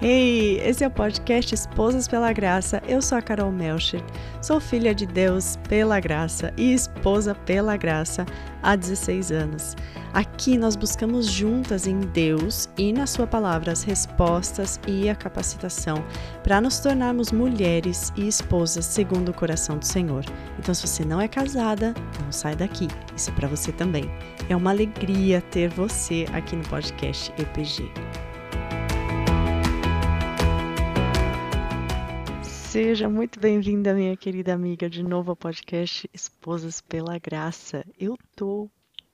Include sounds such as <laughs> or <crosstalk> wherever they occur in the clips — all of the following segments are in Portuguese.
Hey, esse é o podcast Esposas pela Graça. Eu sou a Carol Melcher, sou filha de Deus pela graça e esposa pela graça há 16 anos. Aqui nós buscamos juntas em Deus e na Sua palavra as respostas e a capacitação para nos tornarmos mulheres e esposas segundo o coração do Senhor. Então, se você não é casada, não sai daqui. Isso é para você também. É uma alegria ter você aqui no podcast EPG. Seja muito bem-vinda, minha querida amiga, de novo ao podcast Esposas pela Graça. Eu tô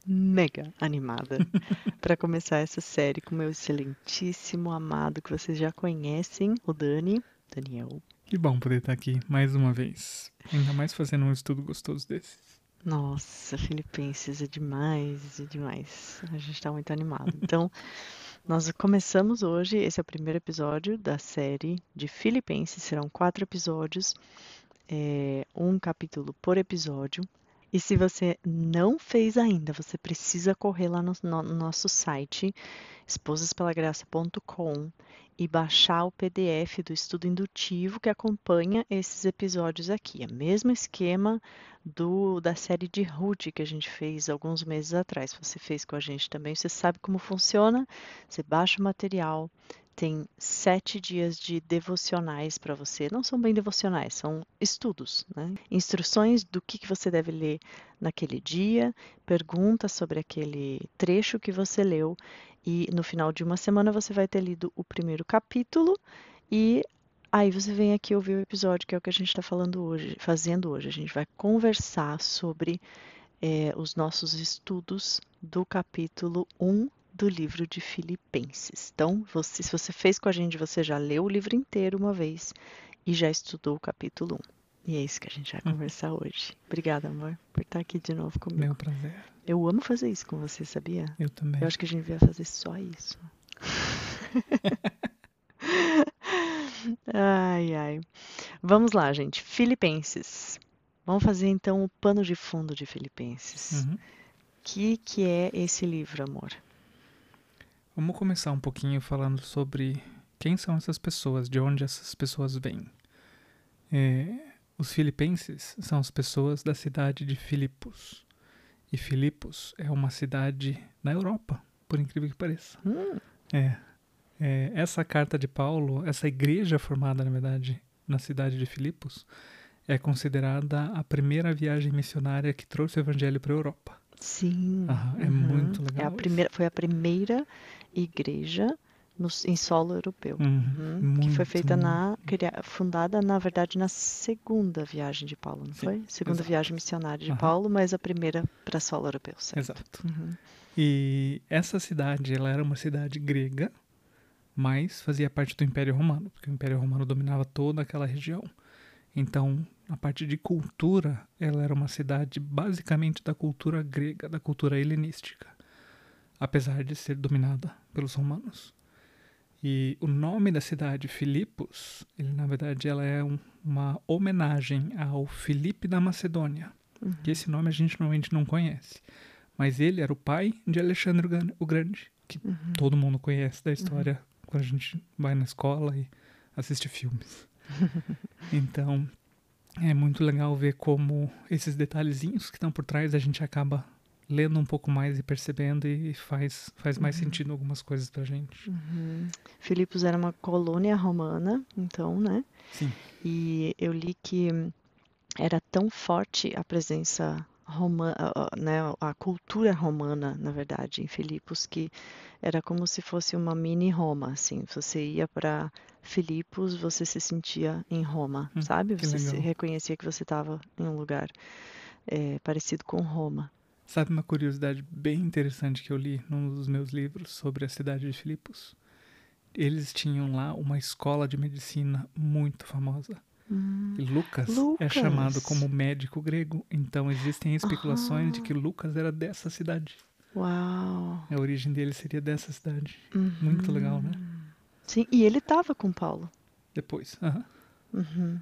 mega animada <laughs> para começar essa série com meu excelentíssimo amado que vocês já conhecem, o Dani, Daniel. Que bom poder estar aqui mais uma vez, ainda mais fazendo um estudo gostoso desses. Nossa, Filipenses é demais, é demais. A gente tá muito animado. Então, <laughs> nós começamos hoje, esse é o primeiro episódio da série de Filipenses, serão quatro episódios, é, um capítulo por episódio. E se você não fez ainda, você precisa correr lá no, no nosso site, esposaspelagraça.com, e baixar o PDF do estudo indutivo que acompanha esses episódios aqui. É o mesmo esquema do da série de Ruth que a gente fez alguns meses atrás. Você fez com a gente também, você sabe como funciona. Você baixa o material, tem sete dias de devocionais para você. Não são bem devocionais, são estudos, né? Instruções do que, que você deve ler naquele dia, perguntas sobre aquele trecho que você leu e no final de uma semana você vai ter lido o primeiro capítulo e aí você vem aqui ouvir o episódio que é o que a gente está falando hoje, fazendo hoje. A gente vai conversar sobre é, os nossos estudos do capítulo 1 do livro de Filipenses. Então, você, se você fez com a gente, você já leu o livro inteiro uma vez e já estudou o capítulo 1. E é isso que a gente vai hum. conversar hoje. Obrigada, amor, por estar aqui de novo comigo. Meu prazer. Eu amo fazer isso com você, sabia? Eu também. Eu acho que a gente devia fazer só isso. <laughs> ai, ai. Vamos lá, gente. Filipenses. Vamos fazer então o pano de fundo de Filipenses. O uhum. que, que é esse livro, amor? Vamos começar um pouquinho falando sobre quem são essas pessoas, de onde essas pessoas vêm. É, os filipenses são as pessoas da cidade de Filipos. E Filipos é uma cidade na Europa, por incrível que pareça. Hum. É, é, essa carta de Paulo, essa igreja formada, na verdade, na cidade de Filipos, é considerada a primeira viagem missionária que trouxe o evangelho para a Europa. Sim. É uhum. muito legal. É a primeira, foi a primeira igreja no, em solo europeu, uhum, uhum, que foi feita na fundada na verdade na segunda viagem de Paulo, não Sim, foi? Segunda exato. viagem missionária de uhum. Paulo, mas a primeira para solo europeu, certo? Exato. Uhum. E essa cidade, ela era uma cidade grega, mas fazia parte do Império Romano, porque o Império Romano dominava toda aquela região. Então, a parte de cultura, ela era uma cidade basicamente da cultura grega, da cultura helenística, apesar de ser dominada pelos romanos. E o nome da cidade, Filipos, ele, na verdade ela é um, uma homenagem ao Filipe da Macedônia. Uhum. Que esse nome a gente normalmente não conhece. Mas ele era o pai de Alexandre o Grande, que uhum. todo mundo conhece da história uhum. quando a gente vai na escola e assiste filmes. <laughs> então, é muito legal ver como esses detalhezinhos que estão por trás a gente acaba lendo um pouco mais e percebendo e faz, faz mais uhum. sentido algumas coisas pra gente. Uhum. Filipos era uma colônia romana, então, né? Sim. E eu li que era tão forte a presença romana, né, a cultura romana, na verdade, em Filipos, que era como se fosse uma mini Roma, assim. Você ia para Filipos, você se sentia em Roma, hum, sabe? Você reconhecia que você estava em um lugar é, parecido com Roma. Sabe uma curiosidade bem interessante que eu li num dos meus livros sobre a cidade de Filipos? Eles tinham lá uma escola de medicina muito famosa. Hum, Lucas, Lucas, é chamado como médico grego, então existem especulações de que Lucas era dessa cidade. Uau! A origem dele seria dessa cidade. Uhum. Muito legal, né? Sim, e ele estava com Paulo. Depois, uhum.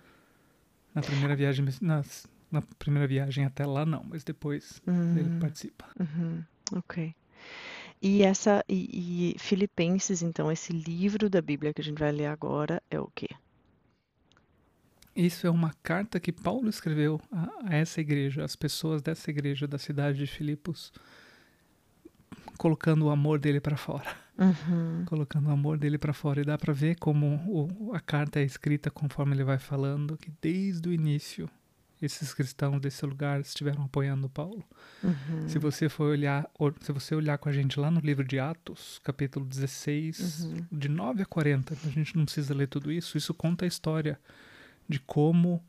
Na primeira viagem, nas, na primeira viagem até lá, não, mas depois uhum. ele participa. Uhum. Ok. E essa e, e Filipenses, então, esse livro da Bíblia que a gente vai ler agora é o quê? Isso é uma carta que Paulo escreveu a, a essa igreja, às pessoas dessa igreja da cidade de Filipos, colocando o amor dele para fora. Uhum. Colocando o amor dele para fora. E dá para ver como o, a carta é escrita conforme ele vai falando, que desde o início esses cristãos desse lugar estiveram apoiando Paulo. Uhum. Se você for olhar, se você olhar com a gente lá no livro de Atos, capítulo 16, Uhum. de 9 a 40, a gente não precisa ler tudo isso, isso conta a história de como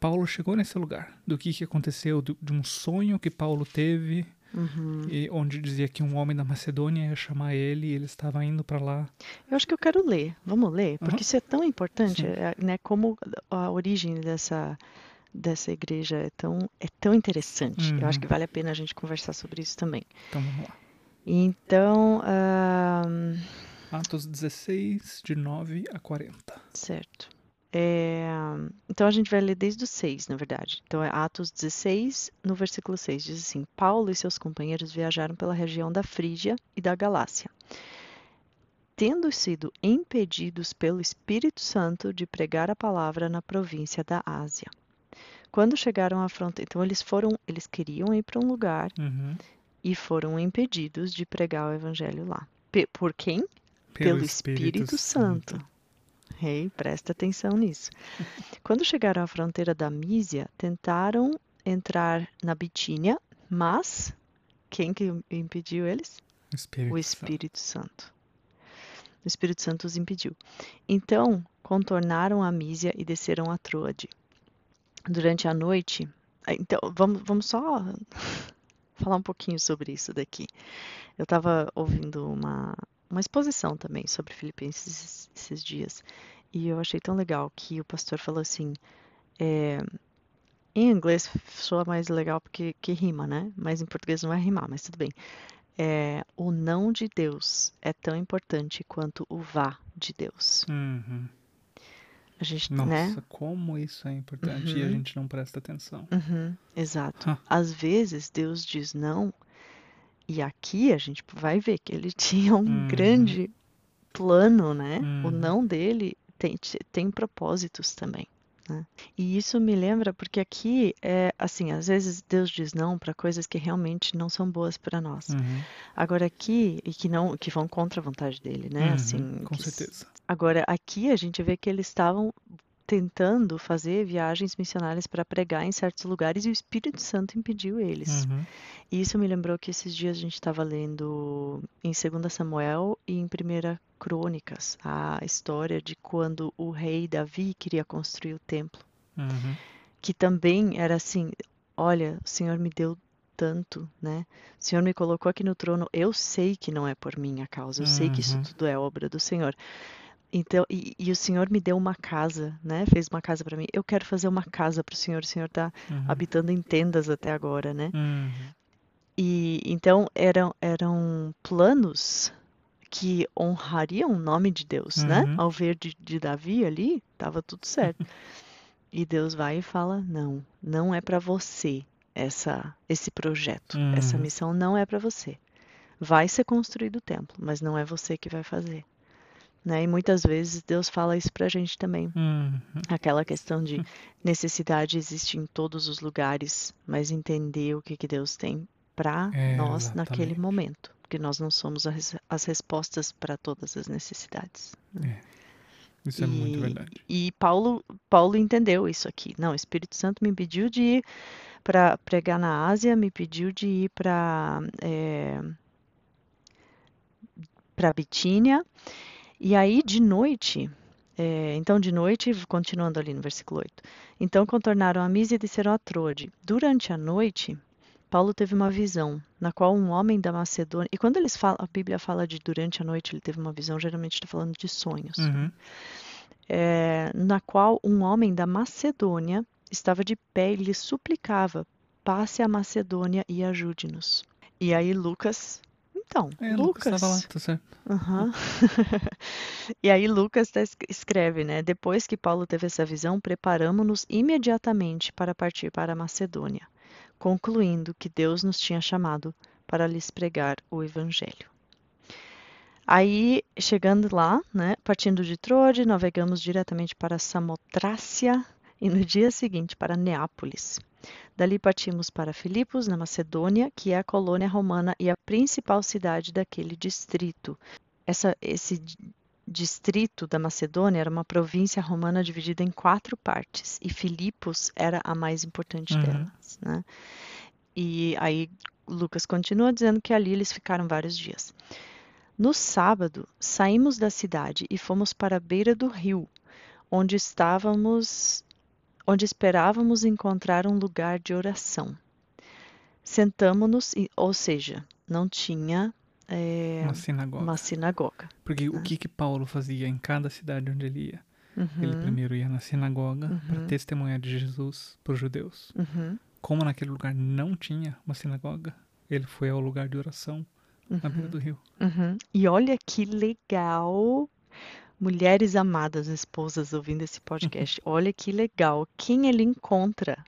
Paulo chegou nesse lugar, do que, que aconteceu, do, de um sonho que Paulo teve, Uhum. e onde dizia que um homem da Macedônia ia chamar ele, e ele estava indo para lá. Eu acho que eu quero ler. Vamos ler? Porque Aham. isso é tão importante, Sim. é, né? Como a origem dessa, dessa igreja é tão, é tão interessante. Eu acho Uhum. que vale a pena a gente conversar sobre isso também. Então vamos lá. Então, ahn, Atos 16, de 9 a 40. certo. É, então a gente vai ler desde o 6, na verdade. Então é Atos 16, no versículo 6, diz assim: Paulo e seus companheiros viajaram pela região da Frígia e da Galácia, tendo sido impedidos pelo Espírito Santo de pregar a palavra na província da Ásia. Quando chegaram à fronteira, então eles foram, eles queriam ir para um lugar Uhum. e foram impedidos de pregar o evangelho lá. Pe- por quem? Pelo Espírito Santo. Rei, presta atenção nisso. Quando chegaram à fronteira da Mísia, tentaram entrar na Bitínia, mas quem que impediu eles? Espírito O Santo. Espírito Santo. O Espírito Santo os impediu. Então, contornaram a Mísia e desceram a Troade. Durante a noite, ah, então vamos, vamos só <laughs> falar um pouquinho sobre isso daqui. Eu estava ouvindo uma, uma exposição também sobre Filipenses esses, dias e eu achei tão legal que o pastor falou assim: é, em inglês soa mais legal porque que rima, né? Mas em português não vai rimar, mas tudo bem. É, o não de Deus é tão importante quanto o vá de Deus. Uhum. A gente, Nossa, né? como isso é importante e a Uhum. gente não presta atenção. Uhum, exato. Às vezes Deus diz não, e aqui a gente vai ver que ele <laughs> tinha um Uhum. grande plano, né? O Uhum. não dele tem, tem propósitos também. Né? E isso me lembra porque aqui é assim, às vezes Deus diz não para coisas que realmente não são boas para nós. Uhum. Agora aqui e que não que vão contra a vontade dele, né? Uhum, Assim, com que certeza. Agora, aqui a gente vê que eles estavam tentando fazer viagens missionárias para pregar em certos lugares e o Espírito Santo impediu eles. Uhum. E isso me lembrou que esses dias a gente estava lendo em 2 Samuel e em 1 Crônicas a história de quando o rei Davi queria construir o templo, Uhum. que também era assim: olha, o Senhor me deu tanto, né? O Senhor me colocou aqui no trono, eu sei que não é por minha causa, eu sei que isso Uhum. tudo é obra do Senhor. Então, e, e o Senhor me deu uma casa, né? Fez uma casa para mim. Eu quero fazer uma casa para o Senhor. O Senhor está Uhum. habitando em tendas até agora, né? Uhum. E então eram eram planos que honrariam o nome de Deus, né? Uhum. Ao ver de, de Davi ali, estava tudo certo. <laughs> E Deus vai e fala: "Não, não é para você essa esse projeto. Essa Uhum. missão não é para você. Vai ser construído o templo, mas não é você que vai fazer." Né? E muitas vezes Deus fala isso pra gente também. Uhum. Aquela questão de necessidade existe em todos os lugares, mas entender o que, que Deus tem para É, nós naquele exatamente. momento. Porque nós não somos as, as respostas para todas as necessidades. Isso é muito E, verdade. e Paulo, Paulo entendeu isso aqui. Não, o Espírito Santo me pediu de ir para pregar na Ásia, me pediu de ir para é, para Bitínia. E aí, de noite, é, então de noite, continuando ali no versículo 8. Então contornaram a Mísia e desceram a Troade. Durante a noite, Paulo teve uma visão, na qual um homem da Macedônia. E quando eles falam, a Bíblia fala de durante a noite ele teve uma visão, geralmente está falando de sonhos. Uhum. É, na qual um homem da Macedônia estava de pé e lhe suplicava: passe a Macedônia e ajude-nos. E aí Lucas. Então, É, Lucas estava lá, tá certo. Aham. <laughs> E aí Lucas tá es- escreve, né? Depois que Paulo teve essa visão, preparamos-nos imediatamente para partir para a Macedônia, concluindo que Deus nos tinha chamado para lhes pregar o evangelho. Aí, chegando lá, né, partindo de Troade, navegamos diretamente para Samotrácia e no dia seguinte para Neápolis. Dali partimos para Filipos, na Macedônia, que é a colônia romana e a principal cidade daquele distrito. Essa, esse distrito da Macedônia era uma província romana dividida em quatro partes e Filipos era a mais importante Uhum. delas, né? E aí Lucas continua dizendo que ali eles ficaram vários dias. No sábado, saímos da cidade e fomos para a beira do rio, onde estávamos, onde esperávamos encontrar um lugar de oração. Sentamo-nos, e- ou seja, não tinha é, Uma sinagoga. uma sinagoga. Porque o que que Paulo fazia em cada cidade onde ele ia? Ele Uhum, primeiro ia na sinagoga para Uhum. testemunhar de Jesus para os judeus. uhum, Como naquele lugar não tinha uma sinagoga, ele foi ao lugar de oração na beira do rio. uhum. E olha que legal, mulheres amadas, esposas ouvindo esse podcast. <laughs> Olha que legal quem ele encontra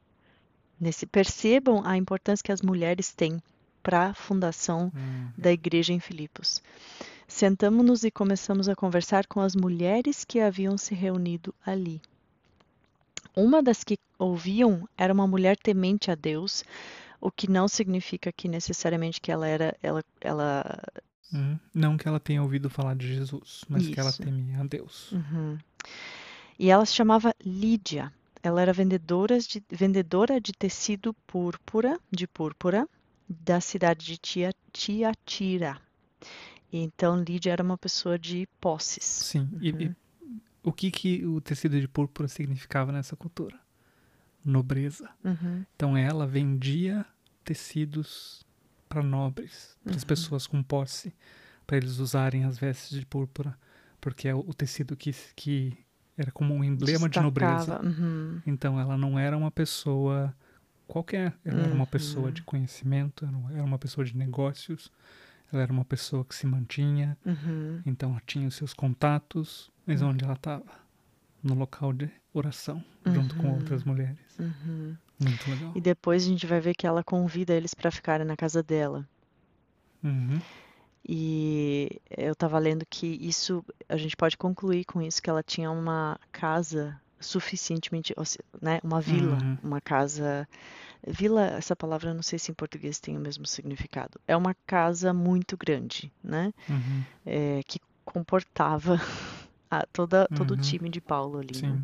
nesse. Percebam a importância que as mulheres têm para a fundação Hum. da igreja em Filipos. Sentamos-nos e começamos a conversar com as mulheres que haviam se reunido ali. Uma das que ouviam era uma mulher temente a Deus, o que não significa que necessariamente que ela era ela, ela Hum. Não que ela tenha ouvido falar de Jesus, mas que ela Isso. temia a Deus. Uhum. E ela se chamava Lídia. Ela era vendedora de, vendedora de tecido púrpura, de púrpura, da cidade de Tia, Tiatira. Então, Lídia era uma pessoa de posses. Sim. E, e o que que o tecido de púrpura significava nessa cultura? Nobreza. Uhum, Então ela vendia tecidos para nobres, para as Uhum. pessoas com posse, para eles usarem as vestes de púrpura, porque é o tecido que, que era como um emblema de nobreza. Destacava, uhum, Então ela não era uma pessoa qualquer, ela era uma Uhum. pessoa de conhecimento, era uma- pessoa de negócios, ela era uma pessoa que se mantinha, uhum, então ela tinha os seus contatos, mas onde ela estava? No local de oração, junto com Uhum. outras mulheres. uhum. Muito legal. E depois a gente vai ver que ela convida eles para ficarem na casa dela. Uhum. E eu estava lendo que isso, a gente pode concluir com isso, que ela tinha uma casa suficientemente, né, uma vila, Uhum. uma casa. Vila, essa palavra eu não sei se em português tem o mesmo significado. É uma casa muito grande, né? Uhum. É, que comportava <laughs> a- toda, todo o Uhum. time de Paulo ali, né?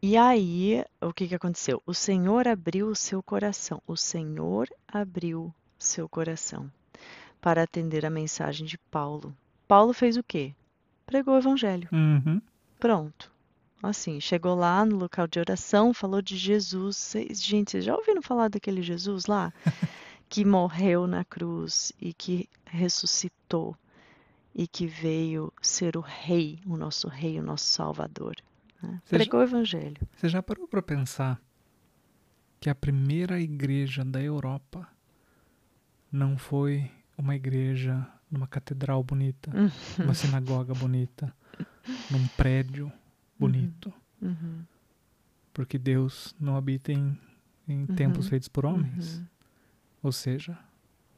E aí, o que que aconteceu? O Senhor abriu o seu coração. O Senhor abriu seu coração para atender a mensagem de Paulo. Paulo fez o quê? Pregou o evangelho. Uhum. Pronto. Assim, chegou lá no local de oração, falou de Jesus. Cês- gente, vocês já ouviram falar daquele Jesus lá? <laughs> que morreu na cruz e que ressuscitou e que veio ser o rei, o nosso rei, o nosso salvador. Né? Você já- Pregou o evangelho. Você já parou para pensar que a primeira igreja da Europa não foi uma igreja numa catedral bonita, Uhum. numa sinagoga bonita, <laughs> num prédio bonito, Uhum, porque Deus não habita em, em templos Uhum. feitos por homens. uhum, Ou seja,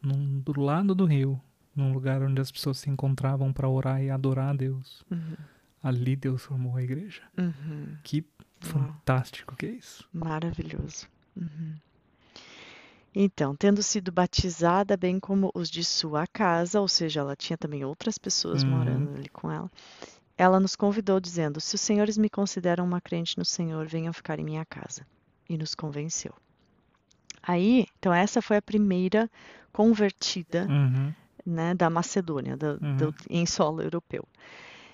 num, do lado do rio, num lugar onde as pessoas se encontravam para orar e adorar a Deus. uhum, Ali Deus formou a igreja. uhum. Que fantástico que é isso. Maravilhoso. Uhum. Então, tendo sido batizada, bem como os de sua casa, ou seja, ela tinha também outras pessoas Uhum. morando ali com ela, ela nos convidou dizendo: Se os senhores me consideram uma crente no Senhor, venham ficar em minha casa. E nos convenceu. Aí, então, essa foi a primeira convertida Uhum. né, da Macedônia, do- do- Uhum. em solo europeu.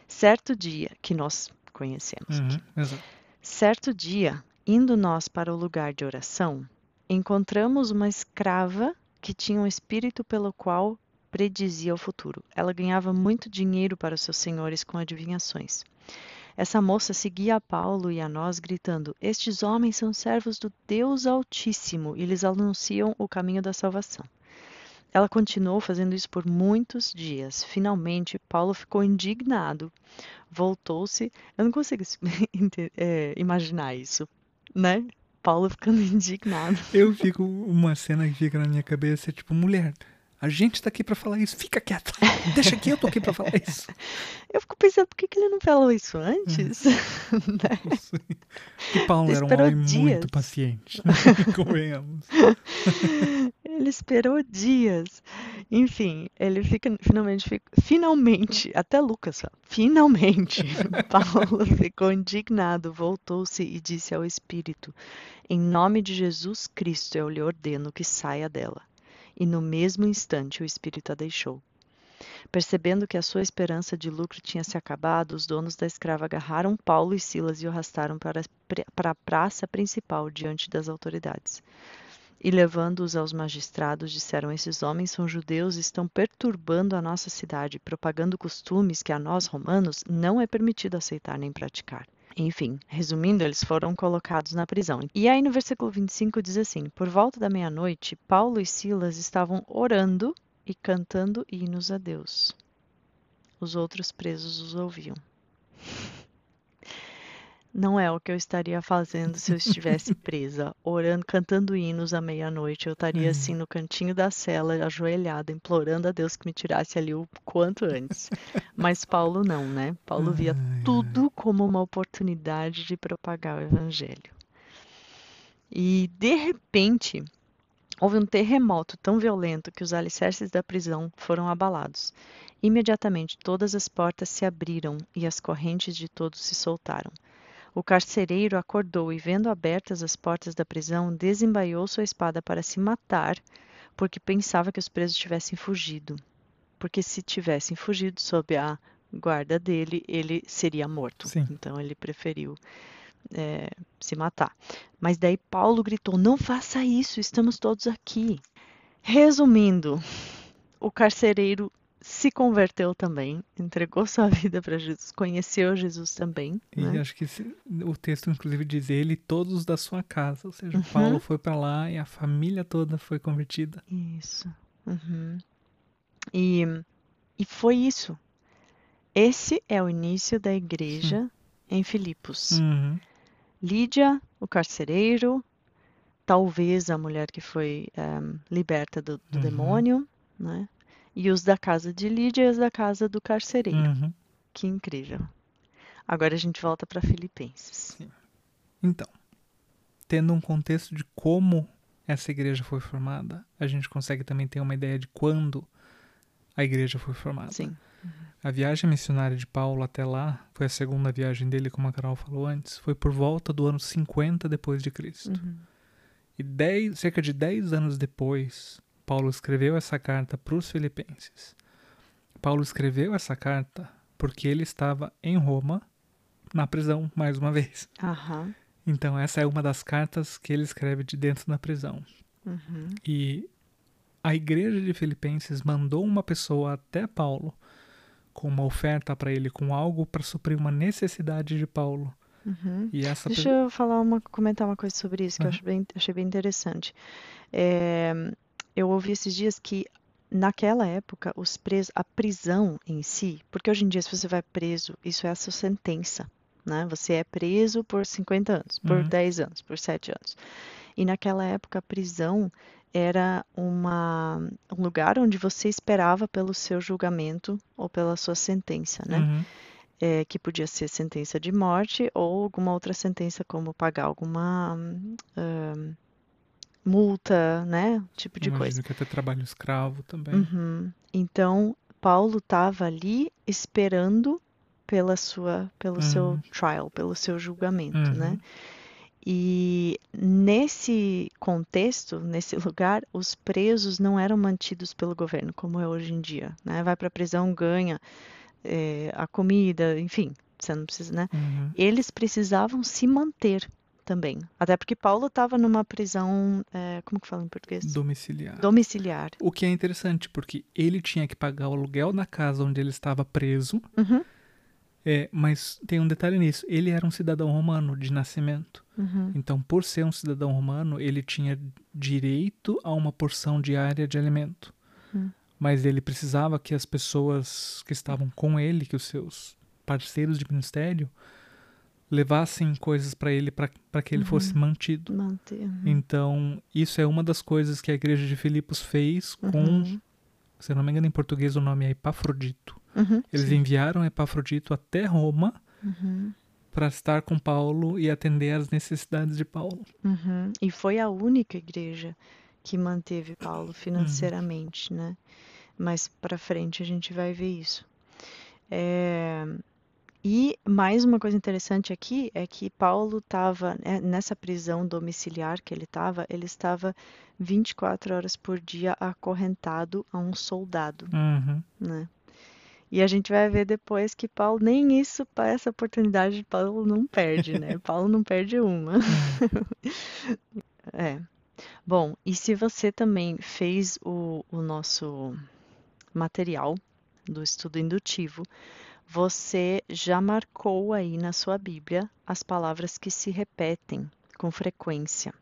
Certo dia, que nós conhecemos aqui. Uhum. Certo dia, indo nós para o lugar de oração, encontramos uma escrava que tinha um espírito pelo qual predizia o futuro. Ela ganhava muito dinheiro para os seus senhores com adivinhações. Essa moça seguia a Paulo e a nós, gritando: Estes homens são servos do Deus Altíssimo e lhes anunciam o caminho da salvação. Ela continuou fazendo isso por muitos dias. Finalmente, Paulo ficou indignado, voltou-se. Eu não consigo <laughs> é, imaginar isso, né? Paulo ficando <laughs> indignado. Eu fico, uma cena que fica na minha cabeça é tipo, mulher, A gente tá aqui pra falar isso. Fica quieto. Deixa aqui, eu tô aqui pra falar isso. <laughs> Eu fico pensando, por que, que ele não falou isso antes? Né? Sei. E Paulo era um homem dias. muito paciente. né? Convenhamos. Ele esperou dias. Enfim, ele fica finalmente, fica- finalmente, até Lucas finalmente, <laughs> Paulo ficou indignado, voltou-se e disse ao Espírito: Em nome de Jesus Cristo eu lhe ordeno que saia dela. E no mesmo instante o Espírito a deixou. Percebendo que a sua esperança de lucro tinha se acabado, os donos da escrava agarraram Paulo e Silas e o arrastaram para, para a praça principal diante das autoridades. E levando-os aos magistrados, disseram: Esses homens são judeus e estão perturbando a nossa cidade, propagando costumes que a nós, romanos, não é permitido aceitar nem praticar. Enfim, resumindo, eles foram colocados na prisão. E aí no versículo 25 diz assim: Por volta da meia-noite, Paulo e Silas estavam orando e cantando hinos a Deus. Os outros presos os ouviam. Não é o que eu estaria fazendo se eu estivesse presa, orando, cantando hinos à meia-noite. Eu estaria Hum. assim no cantinho da cela, ajoelhada, implorando a Deus que me tirasse ali o quanto antes. Mas Paulo não, né? Paulo via tudo como uma oportunidade de propagar o evangelho. E de repente, houve um terremoto tão violento que os alicerces da prisão foram abalados. Imediatamente todas as portas se abriram e as correntes de todos se soltaram. O carcereiro acordou e, vendo abertas as portas da prisão, desembaiou sua espada para se matar, porque pensava que os presos tivessem fugido. Porque se tivessem fugido sob a guarda dele, ele seria morto. Sim. Então ele preferiu é, se matar. Mas daí Paulo gritou: Não faça isso, estamos todos aqui. Resumindo, o carcereiro se converteu também, entregou sua <laughs> vida para Jesus, conheceu Jesus também. E né? acho que esse- o texto, inclusive, diz ele todos da sua casa. Ou seja, Uhum. Paulo foi pra lá e a família toda foi convertida. Isso. Uhum. E, e foi isso. Esse é o início da igreja em Filipos. Uhum. Lídia, o carcereiro, talvez a mulher que foi ehm, liberta do, do Uhum. demônio, né? E os da casa de Lídia e os da casa do carcereiro. Uhum. Que incrível. Agora a gente volta para Filipenses. Então, tendo um contexto de como essa igreja foi formada, a gente consegue também ter uma ideia de quando a igreja foi formada. Sim. A viagem missionária de Paulo até lá, foi a segunda viagem dele, como a Carol falou antes, foi por volta do ano 50 depois de Cristo. Uhum. E dez, cerca de 10 anos depois, Paulo escreveu essa carta para os filipenses. Paulo escreveu essa carta porque ele estava em Roma, na prisão, mais uma vez. Aham. Então, essa é uma das cartas que ele escreve de dentro da prisão. Uhum. E a igreja de Filipenses mandou uma pessoa até Paulo com uma oferta para ele, com algo para suprir uma necessidade de Paulo. Uhum. E Deixa pe- eu falar uma, comentar uma coisa sobre isso que eu bem, achei bem interessante. É, eu ouvi esses dias que naquela época os presos, a prisão em si, porque hoje em dia se você vai preso, isso é a sua sentença, né? Você é preso por 50 anos, por Uhum. 10 anos, por 7 anos. E naquela época a prisão era uma, um lugar onde você esperava pelo seu julgamento ou pela sua sentença, né? Uhum. é, que podia ser sentença de morte ou alguma outra sentença, como pagar alguma hum, hum, multa, né? Tipo de Imagino coisa. que até trabalho escravo também. Uhum. Então, Paulo estava ali esperando pela sua, pelo seu Uhum. trial, pelo seu julgamento, Uhum. né? E nesse contexto, nesse <laughs> lugar, os presos não eram mantidos pelo governo, como é hoje em dia, né? Vai para a prisão, ganha eh, a comida, enfim, você não precisa, né? Uhum. Eles precisavam se manter também, até porque Paulo estava numa prisão, eh, como que fala em português? Domiciliar. Domiciliar. O que é interessante, porque ele tinha que pagar o aluguel na casa onde ele estava preso, Uhum, é, mas tem um detalhe nisso: ele era um cidadão romano de nascimento. uhum, Então, por ser um cidadão romano, ele tinha direito a uma porção diária de alimento. Hum. Mas ele precisava que as pessoas que estavam com ele, que os seus parceiros de ministério, levassem coisas para ele para que ele Uhum. fosse mantido. manter. uhum, Então, isso é uma das coisas que a igreja de Filipos fez com uhum, Se eu não me engano, em português o nome é Epafrodito. Uhum, Eles sim. enviaram Epafrodito até Roma Uhum, para estar com Paulo e atender às necessidades de Paulo. uhum. E foi a única igreja que manteve Paulo financeiramente, né? Mais para frente a gente vai ver isso. É, E mais uma coisa interessante aqui é que Paulo estava nessa prisão domiciliar que ele estava, ele estava 24 horas por dia acorrentado a um soldado, Uhum. né? E a gente vai ver depois que Paulo, nem isso, essa oportunidade, Paulo não perde, né? <laughs> Paulo não perde uma. <laughs> É. Bom, e se você também fez o, o nosso material do estudo indutivo, você já marcou aí na sua Bíblia as palavras que se repetem com frequência.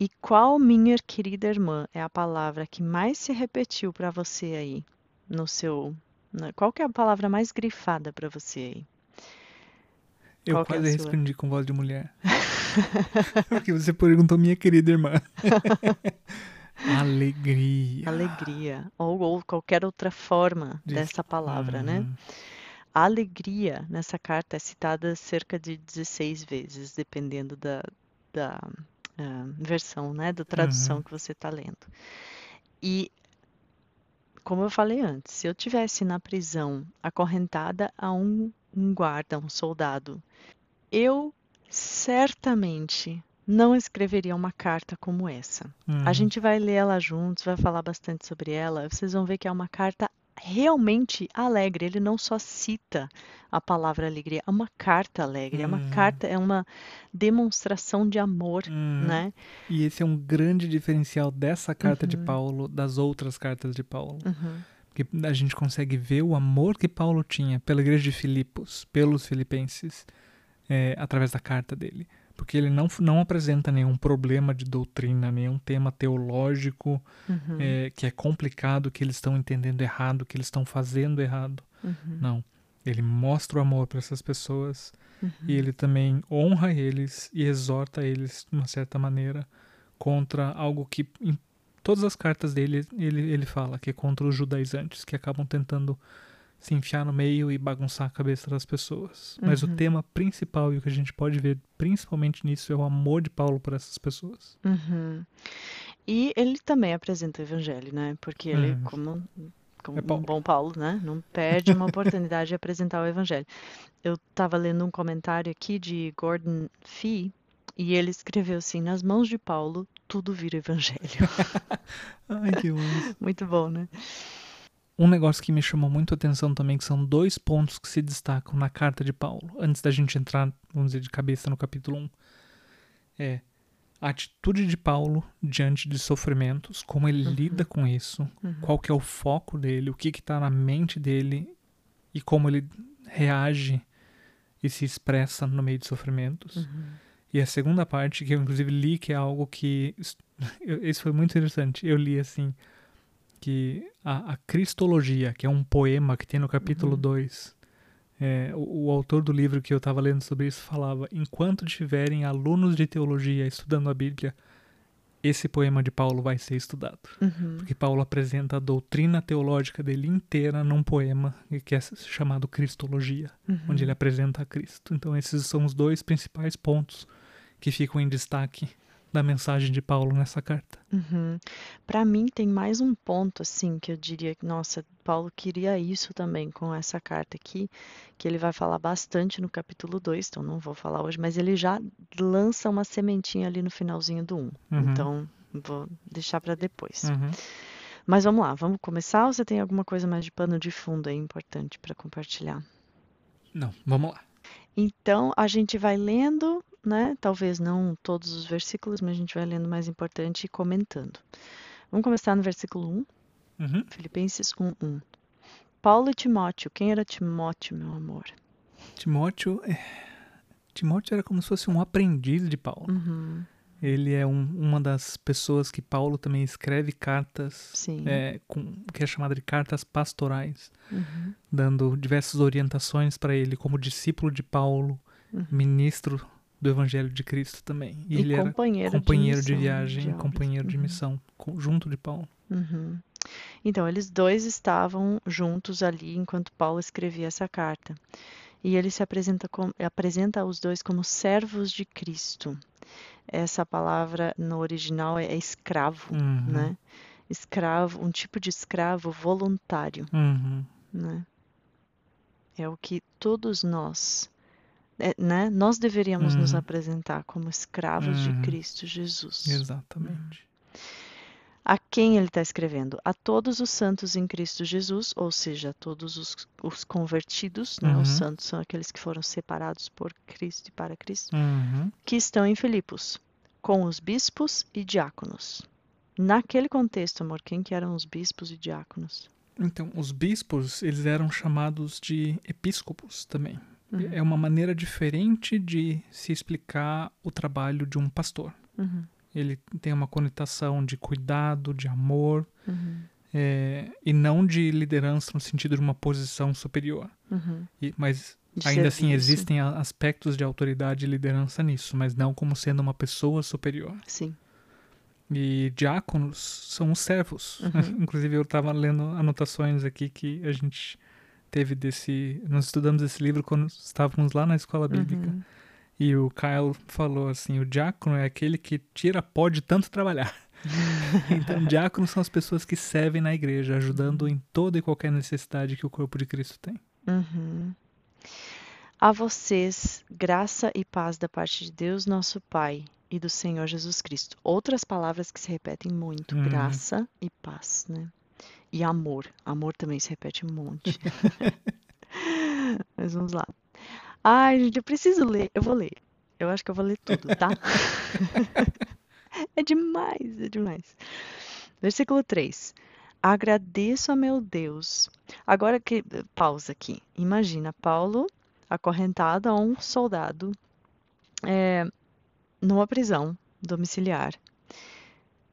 E qual, minha querida irmã, é a palavra que mais se repetiu para você aí no seu. né? Qual que é a palavra mais grifada para você aí? Eu Qual é quase sua? respondi com voz de mulher. <laughs> Porque você perguntou minha querida irmã. <laughs> Alegria. Alegria, ou, ou qualquer outra forma De- dessa palavra, né? A alegria nessa carta é citada cerca de 16 vezes, dependendo da, da ah, versão, né, da tradução Uhum. que você está lendo. E, como eu falei antes, se eu tivesse na prisão acorrentada a um, um guarda, um soldado, eu certamente não escreveria uma carta como essa. A Uhum. gente vai ler ela juntos, vai falar bastante sobre ela. Vocês vão ver que é uma carta realmente alegre. Ele não só cita a palavra alegria, é uma carta alegre, é uma Uhum. carta, é uma demonstração de amor, Uhum. né? E esse é um grande diferencial dessa carta de Uhum. Paulo das outras cartas de Paulo. Uhum, Porque a gente consegue ver o amor que Paulo tinha pela igreja de Filipos, pelos filipenses, é, através da carta dele. Porque ele não, não apresenta nenhum problema de doutrina, nenhum tema teológico uhum, é, que é complicado, que eles estão entendendo errado, que eles estão fazendo errado. uhum, Não. Ele mostra o amor para essas pessoas uhum. e ele também honra eles e exorta eles de uma certa maneira contra algo que em todas as cartas dele ele, ele fala que é contra os judaizantes que acabam tentando se enfiar no meio e bagunçar a cabeça das pessoas. Mas Uhum. o tema principal e o que a gente pode ver principalmente nisso é o amor de Paulo por essas pessoas. Uhum. E ele também apresenta o evangelho, né? Porque ele, Uhum. como, como É um bom Paulo, né? Não perde uma oportunidade de apresentar o evangelho. Eu estava lendo um comentário aqui de Gordon Fee e ele escreveu assim: Nas mãos de Paulo, tudo vira evangelho. <laughs> Ai, que <laughs> bom. Muito bom, né? Um negócio que me chamou muito a atenção também, que são dois pontos que se destacam na carta de Paulo, antes da gente entrar, vamos dizer, de cabeça no capítulo 1, é a atitude de Paulo diante de sofrimentos, como ele Uhum. lida com isso, Uhum. qual que é o foco dele, o que que tá na mente dele e como ele reage e se expressa no meio de sofrimentos. Uhum. E a segunda parte, que eu inclusive li, que é algo que. Isso <laughs> foi muito interessante. Eu li assim: que a, a Cristologia, que é um poema que tem no capítulo Uhum. 2, é, o, o autor do livro que eu estava lendo sobre isso falava: enquanto tiverem alunos de teologia estudando a Bíblia, esse poema de Paulo vai ser estudado. Uhum. Porque Paulo apresenta a doutrina teológica dele inteira num poema que é chamado Cristologia Uhum. onde ele apresenta a Cristo. Então esses são os dois principais pontos que ficam em destaque da mensagem de Paulo nessa carta. Uhum. Para mim tem mais um ponto assim que eu diria que nossa, Paulo queria isso também com essa carta aqui, que ele vai falar bastante no capítulo 2, então não vou falar hoje, mas ele já lança uma sementinha ali no finalzinho do 1. Um. Uhum. Então vou deixar para depois. Uhum. Mas vamos lá, vamos começar ou você tem alguma coisa mais de pano de fundo aí importante para compartilhar? Não, vamos lá. Então a gente vai lendo, né? Talvez não todos os versículos, mas a gente vai lendo mais importante e comentando. Vamos começar no versículo 1. Uhum. Filipenses 1:1. Paulo e Timóteo. Quem era Timóteo, meu amor? Timóteo, é... Timóteo era como se fosse um aprendiz de Paulo. Uhum, Ele é um- uma das pessoas que Paulo também escreve cartas, é, com, que é chamada de cartas pastorais, Uhum, dando diversas orientações para ele como discípulo de Paulo, uhum. ministro do Evangelho de Cristo também. E, ele era companheiro, companheiro de, missão, viagem, de companheiro de Uhum, missão, co- junto de Paulo. uhum. Então, eles dois estavam juntos ali enquanto Paulo escrevia essa carta. E ele se apresenta, com, apresenta os dois como servos de Cristo. Essa palavra no original é escravo, Uhum. né? Escravo, um tipo de escravo voluntário, Uhum. né? É o que todos nós, né? Nós deveríamos nos Uhum. apresentar como escravos de Uhum. Cristo Jesus. Exatamente. A quem ele está escrevendo? A todos os santos em Cristo Jesus, ou seja, a todos os, os convertidos, né? Os Uhum. santos são aqueles que foram separados por Cristo e para Cristo, Uhum. que estão em Filipos, com os bispos e diáconos. Naquele contexto, amor, quem que eram os bispos e diáconos? Então, os bispos, eles eram chamados de episcopos também. Uhum. É uma maneira diferente de se explicar o trabalho de um pastor. Uhum, Ele tem uma conotação de cuidado, de amor, uhum, é, e não de liderança no sentido de uma posição superior. uhum. E- mas De ainda assim serviço. existem a- aspectos de autoridade e liderança nisso, mas não como sendo uma pessoa superior. Sim. E diáconos são os servos. Uhum. <laughs> Inclusive, eu estava lendo anotações aqui que a gente teve desse. Nós estudamos esse livro quando estávamos lá na escola bíblica. Uhum. E o Kyle falou assim: o diácono é aquele que tira pó de tanto trabalhar. <laughs> então, diáconos são as pessoas que servem na igreja, ajudando em toda e qualquer necessidade que o corpo de Cristo tem. Uhum. A vocês, graça e paz da parte de Deus, nosso Pai, e do Senhor Jesus Cristo. Outras palavras que se repetem muito: Uhum. graça e paz, né? E amor. Amor também se repete um monte. <laughs> Mas vamos lá. Ai, gente, eu preciso ler. Eu vou ler. Eu acho que eu vou ler tudo, tá? <laughs> é demais, é demais. Versículo 3. Agradeço a meu Deus. Agora que. Pausa aqui. Imagina Paulo acorrentado a um soldado é, numa prisão domiciliar,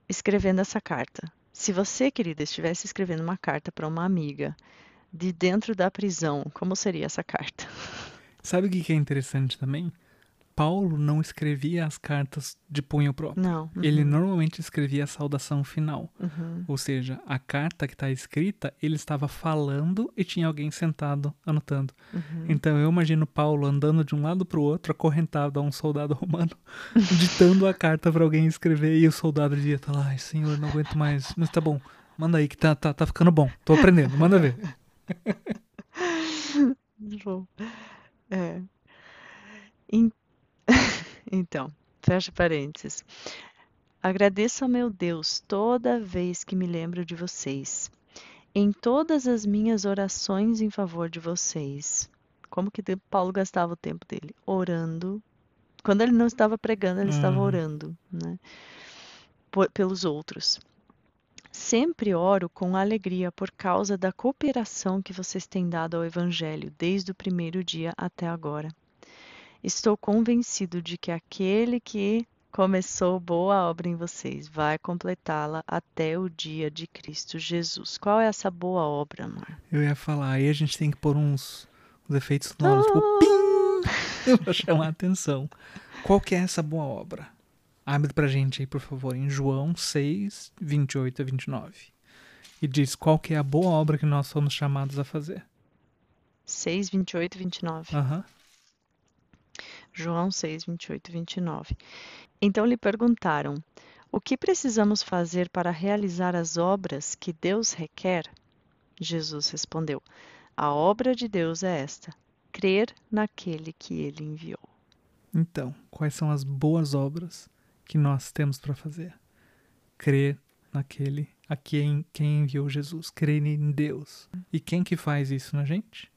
escrevendo essa carta. Se você, querida, estivesse escrevendo uma carta para uma amiga de dentro da prisão, como seria essa carta? Sabe o que é interessante também? Paulo não escrevia as cartas de punho próprio. Não. Ele uhum, normalmente escrevia a saudação final. uhum, Ou seja, a carta que está escrita, ele estava falando e tinha alguém sentado anotando. uhum. Então eu imagino Paulo andando de um lado para o outro, acorrentado a um soldado romano, <laughs> ditando a carta para alguém escrever e o soldado dizia: tá lá, senhor, não aguento mais. Mas tá bom, manda aí que tá, tá, tá ficando bom. Tô aprendendo, manda ver. <laughs> É. En- Então, fecha parênteses. Agradeço ao meu Deus toda vez que me lembro de vocês, em todas as minhas orações em favor de vocês. Como que Paulo gastava o tempo dele? Orando. Quando ele não estava pregando, ele estava Uhum. orando, né? Por- pelos outros. Sempre oro com alegria por causa da cooperação que vocês têm dado ao Evangelho desde o primeiro dia até agora. Estou convencido de que aquele que começou boa obra em vocês vai completá-la até o dia de Cristo Jesus. Qual é essa boa obra, amor? Eu ia falar, aí a gente tem que pôr uns, uns efeitos sonoros, tipo pim, <laughs> pra chamar a atenção. Qual que é essa boa obra? Abre pra gente aí, por favor, em João 6, 28 a 29. E diz qual que é a boa obra que nós fomos chamados a fazer. 6, 28 e 29. Aham. João 6, 28 e 29. Então lhe perguntaram: O que precisamos fazer para realizar as obras que Deus requer? Jesus respondeu: A obra de Deus é esta: crer naquele que ele enviou. Então, quais são as boas obras que nós temos para fazer? Crer naquele a quem, quem enviou Jesus, crer em Deus. E quem que faz isso na gente?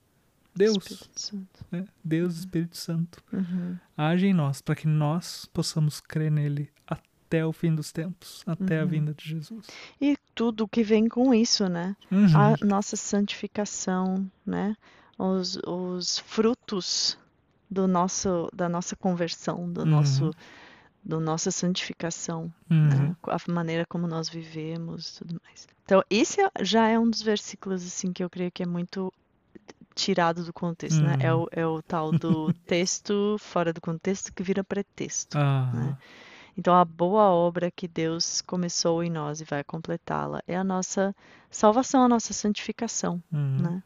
Deus, Espírito Santo. né? Deus, Espírito Santo. Uhum. Age em nós para que nós possamos crer nele até o fim dos tempos, até a Uhum. vinda de Jesus. E tudo que vem com isso, né? Uhum. A nossa santificação, né? Os, os frutos do nosso, da nossa conversão, do Uhum. nosso, do nossa santificação. Uhum. né? A maneira como nós vivemos, tudo mais. Então, esse é- já é um dos versículos assim que eu creio que é muito tirado do contexto, né? É Uhum. o, é o tal do <laughs> texto fora do contexto que vira pretexto. Ah, né? Então, a boa obra que Deus começou em nós e vai completá-la é a nossa salvação, a nossa santificação, Uhum. né?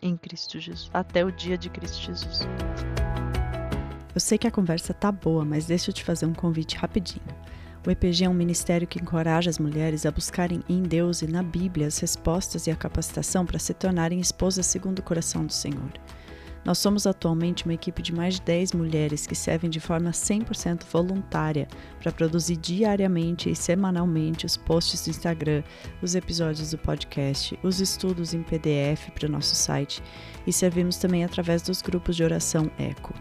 Em Cristo Jesus, até o dia de Cristo Jesus. Eu sei que a conversa tá boa, mas deixa eu te fazer um convite rapidinho. O EPG é um ministério que encoraja as mulheres a buscarem em Deus e na Bíblia as respostas e a capacitação para se tornarem esposas segundo o coração do Senhor. Nós somos atualmente uma equipe de mais de 10 mulheres que servem de forma 100% voluntária para produzir diariamente e semanalmente os posts do Instagram, os episódios do podcast, os estudos em PDF para o nosso site e servimos também através dos grupos de oração Eco.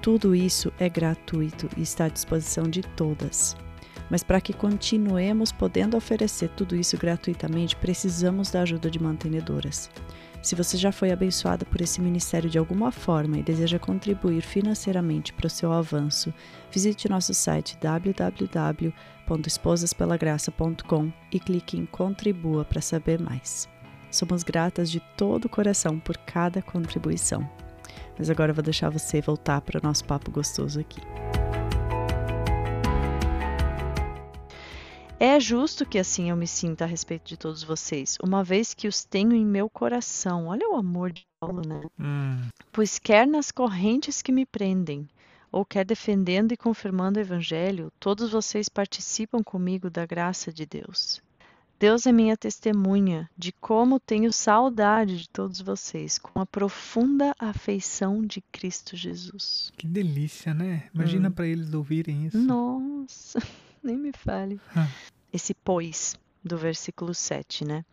Tudo isso é gratuito e está à disposição de todas. Mas para que continuemos podendo oferecer tudo isso gratuitamente, precisamos da ajuda de mantenedoras. Se você já foi abençoada por esse ministério de alguma forma e deseja contribuir financeiramente para o seu avanço, visite nosso site www.esposaspelagraça.com e clique em Contribua para saber mais. Somos gratas de todo o coração por cada contribuição. Mas agora eu vou deixar você voltar para o nosso papo gostoso aqui. É justo que assim eu me sinta a respeito de todos vocês, uma vez que os tenho em meu coração. Olha o amor de Paulo, né? Hum. Pois quer nas correntes que me prendem, ou quer defendendo e confirmando o Evangelho, todos vocês participam comigo da graça de Deus. Deus é minha testemunha de como tenho saudade de todos vocês, com a profunda afeição de Cristo Jesus. Que delícia, né? Imagina Hum. pra eles ouvirem isso. Nossa, nem me fale. Ah. Esse pois do versículo 7, né?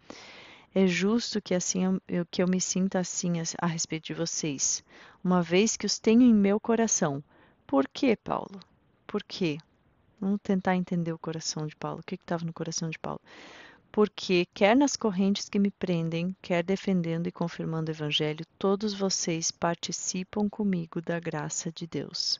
É justo que assim eu, eu- que eu me sinta assim a, a respeito de vocês, uma vez que os tenho em meu coração. Por quê, Paulo? Por quê? Vamos tentar entender o coração de Paulo. O que estava no coração de Paulo? Porque, quer nas correntes que me prendem, quer defendendo e confirmando o Evangelho, todos vocês participam comigo da graça de Deus.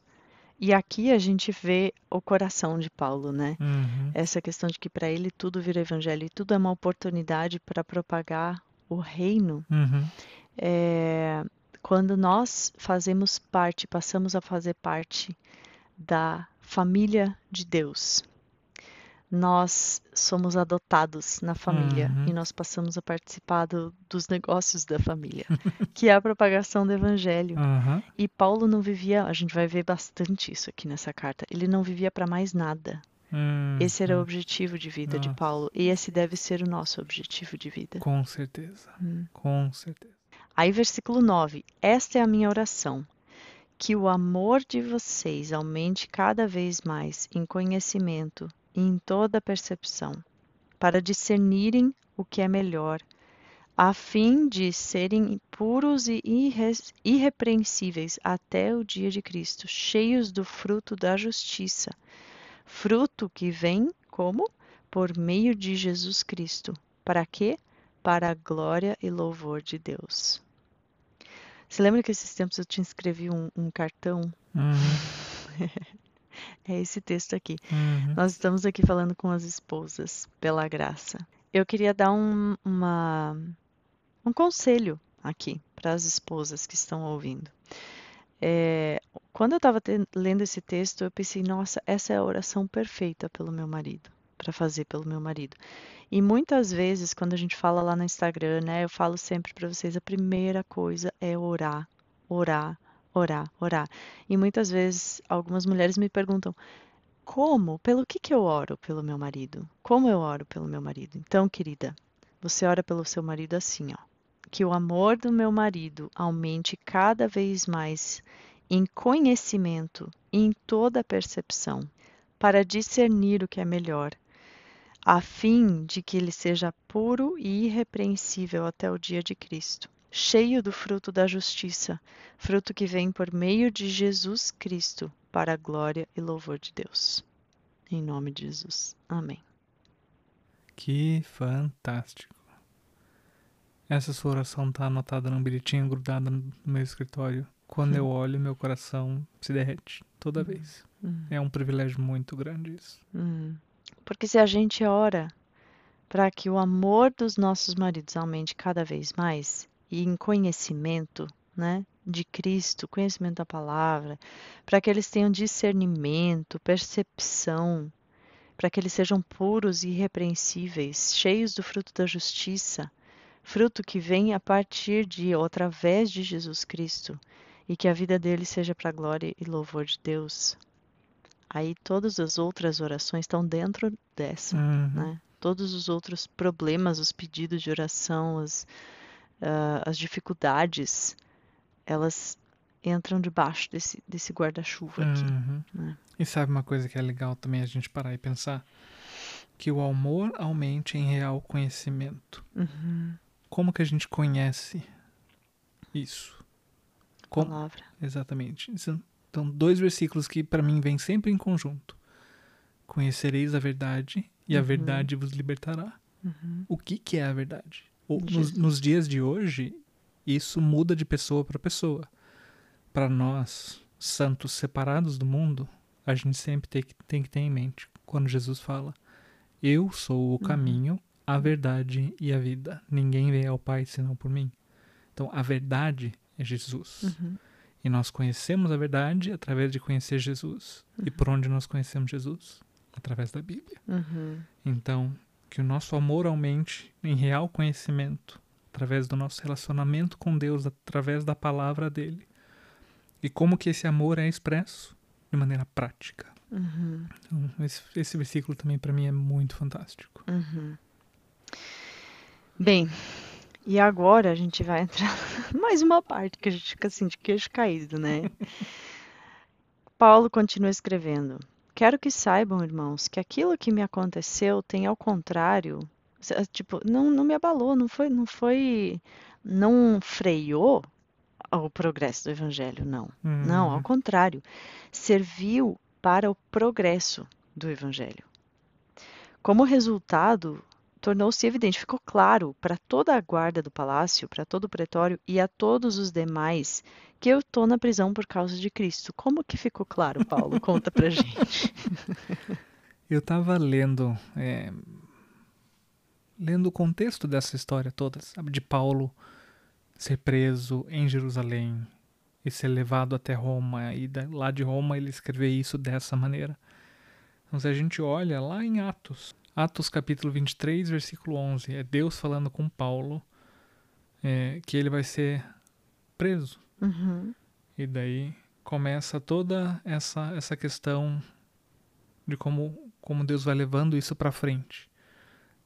E aqui a gente vê o coração de Paulo, né? Uhum. Essa questão de que para ele tudo vira evangelho e tudo é uma oportunidade para propagar o reino. Uhum. É, quando nós fazemos parte, passamos a fazer parte da família de Deus, nós somos adotados na família Uhum. e nós passamos a participar do- dos negócios da família, <laughs> que é a propagação do evangelho. Aham. E Paulo não vivia, a gente vai ver bastante isso aqui nessa carta, ele não vivia para mais nada. Hum, Esse era o objetivo de vida de. Paulo e esse deve ser o nosso objetivo de vida. Com certeza. Hum. Com certeza. Aí, versículo 9: Esta é a minha oração, que o amor de vocês aumente cada vez mais em conhecimento e em toda percepção, para discernirem o que é melhor, a fim de serem puros e irre- irrepreensíveis até o dia de Cristo, cheios do fruto da justiça, fruto que vem como? Por meio de Jesus Cristo. Para quê? Para a glória e louvor de Deus. Você lembra que esses tempos eu te escrevi um, um cartão? Uhum. <laughs> É esse texto aqui. Uhum. Nós estamos aqui falando com as esposas, pela graça. Eu queria dar um, uma, um conselho aqui para as esposas que estão ouvindo. É, quando eu estava lendo esse texto, eu pensei, nossa, essa é a oração perfeita pelo meu marido, para fazer pelo meu marido. E muitas vezes, quando a gente fala lá no Instagram, né, eu falo sempre para vocês, a primeira coisa é orar, orar, orar, orar. E muitas vezes algumas mulheres me perguntam: como? Pelo que que eu oro pelo meu marido? Como eu oro pelo meu marido? Então, querida, você ora pelo seu marido assim, ó. Que o amor do meu marido aumente cada vez mais em conhecimento e em toda percepção, para discernir o que é melhor, a fim de que ele seja puro e irrepreensível até o dia de Cristo, cheio do fruto da justiça, fruto que vem por meio de Jesus Cristo, para a glória e louvor de Deus. Em nome de Jesus. Amém. Que fantástico. Essa sua oração tá anotada num bilhetinho grudada no meu escritório. Quando eu olho, meu coração se derrete toda vez. Hum, É um privilégio muito grande isso. hum. Porque se a gente ora para que o amor dos nossos maridos aumente cada vez mais, e em conhecimento, né? de Cristo, conhecimento da palavra, para que eles tenham discernimento, percepção, para que eles sejam puros e irrepreensíveis, cheios do fruto da justiça, fruto que vem a partir de ou através de Jesus Cristo, e que a vida deles seja para a glória e louvor de Deus. Aí todas as outras orações estão dentro dessa, Uhum. né? Todos os outros problemas, os pedidos de oração, as, ah, as dificuldades, elas entram debaixo desse, desse guarda-chuva aqui. Uhum. né? E sabe uma coisa que é legal também a gente parar e pensar? Que o amor aumente em real conhecimento. Uhum. Como que a gente conhece isso? Como, Palavra. exatamente. Então, dois versículos que para mim vêm sempre em conjunto. Conhecereis a verdade e a Uhum. verdade vos libertará. Uhum. O que, que é a verdade? Nos, nos dias de hoje, isso muda de pessoa para pessoa. Para nós, santos separados do mundo, a gente sempre tem que, tem que ter em mente quando Jesus fala: Eu sou o caminho, a verdade e a vida. Ninguém vem ao Pai senão por mim. Então, a verdade é Jesus. Uhum. E nós conhecemos a verdade através de conhecer Jesus. E por onde nós conhecemos Jesus? Através da Bíblia. Uhum. Então, que o nosso amor aumente em real conhecimento, através do nosso relacionamento com Deus, através da palavra dele. E como que esse amor é expresso? De maneira prática. Uhum. Então, esse, esse versículo também para mim é muito fantástico. Uhum. Bem, e agora a gente vai entrar <laughs> mais uma parte que a gente fica assim de queixo caído, né? <laughs> Paulo continua escrevendo. Quero que saibam, irmãos, que aquilo que me aconteceu tem ao contrário, se- tipo, não, não me abalou, não foi, não foi, não freou o progresso do evangelho, não. Não, ao Uhum. contrário, serviu para o progresso do Evangelho. Como resultado, tornou-se evidente, ficou claro para toda a guarda do palácio, para todo o pretório e a todos os demais que eu estou na prisão por causa de Cristo. Como que ficou claro, Paulo? <laughs> Conta pra gente. Eu estava lendo, é, lendo o contexto dessa história toda, sabe, de Paulo ser preso em Jerusalém e ser levado até Roma e lá de Roma ele escrever isso dessa maneira. Então, se a gente olha lá em Atos, Atos capítulo 23, versículo 11, é Deus falando com Paulo é, que ele vai ser preso. Uhum, E daí começa toda essa, essa questão de como, como Deus vai levando isso para frente.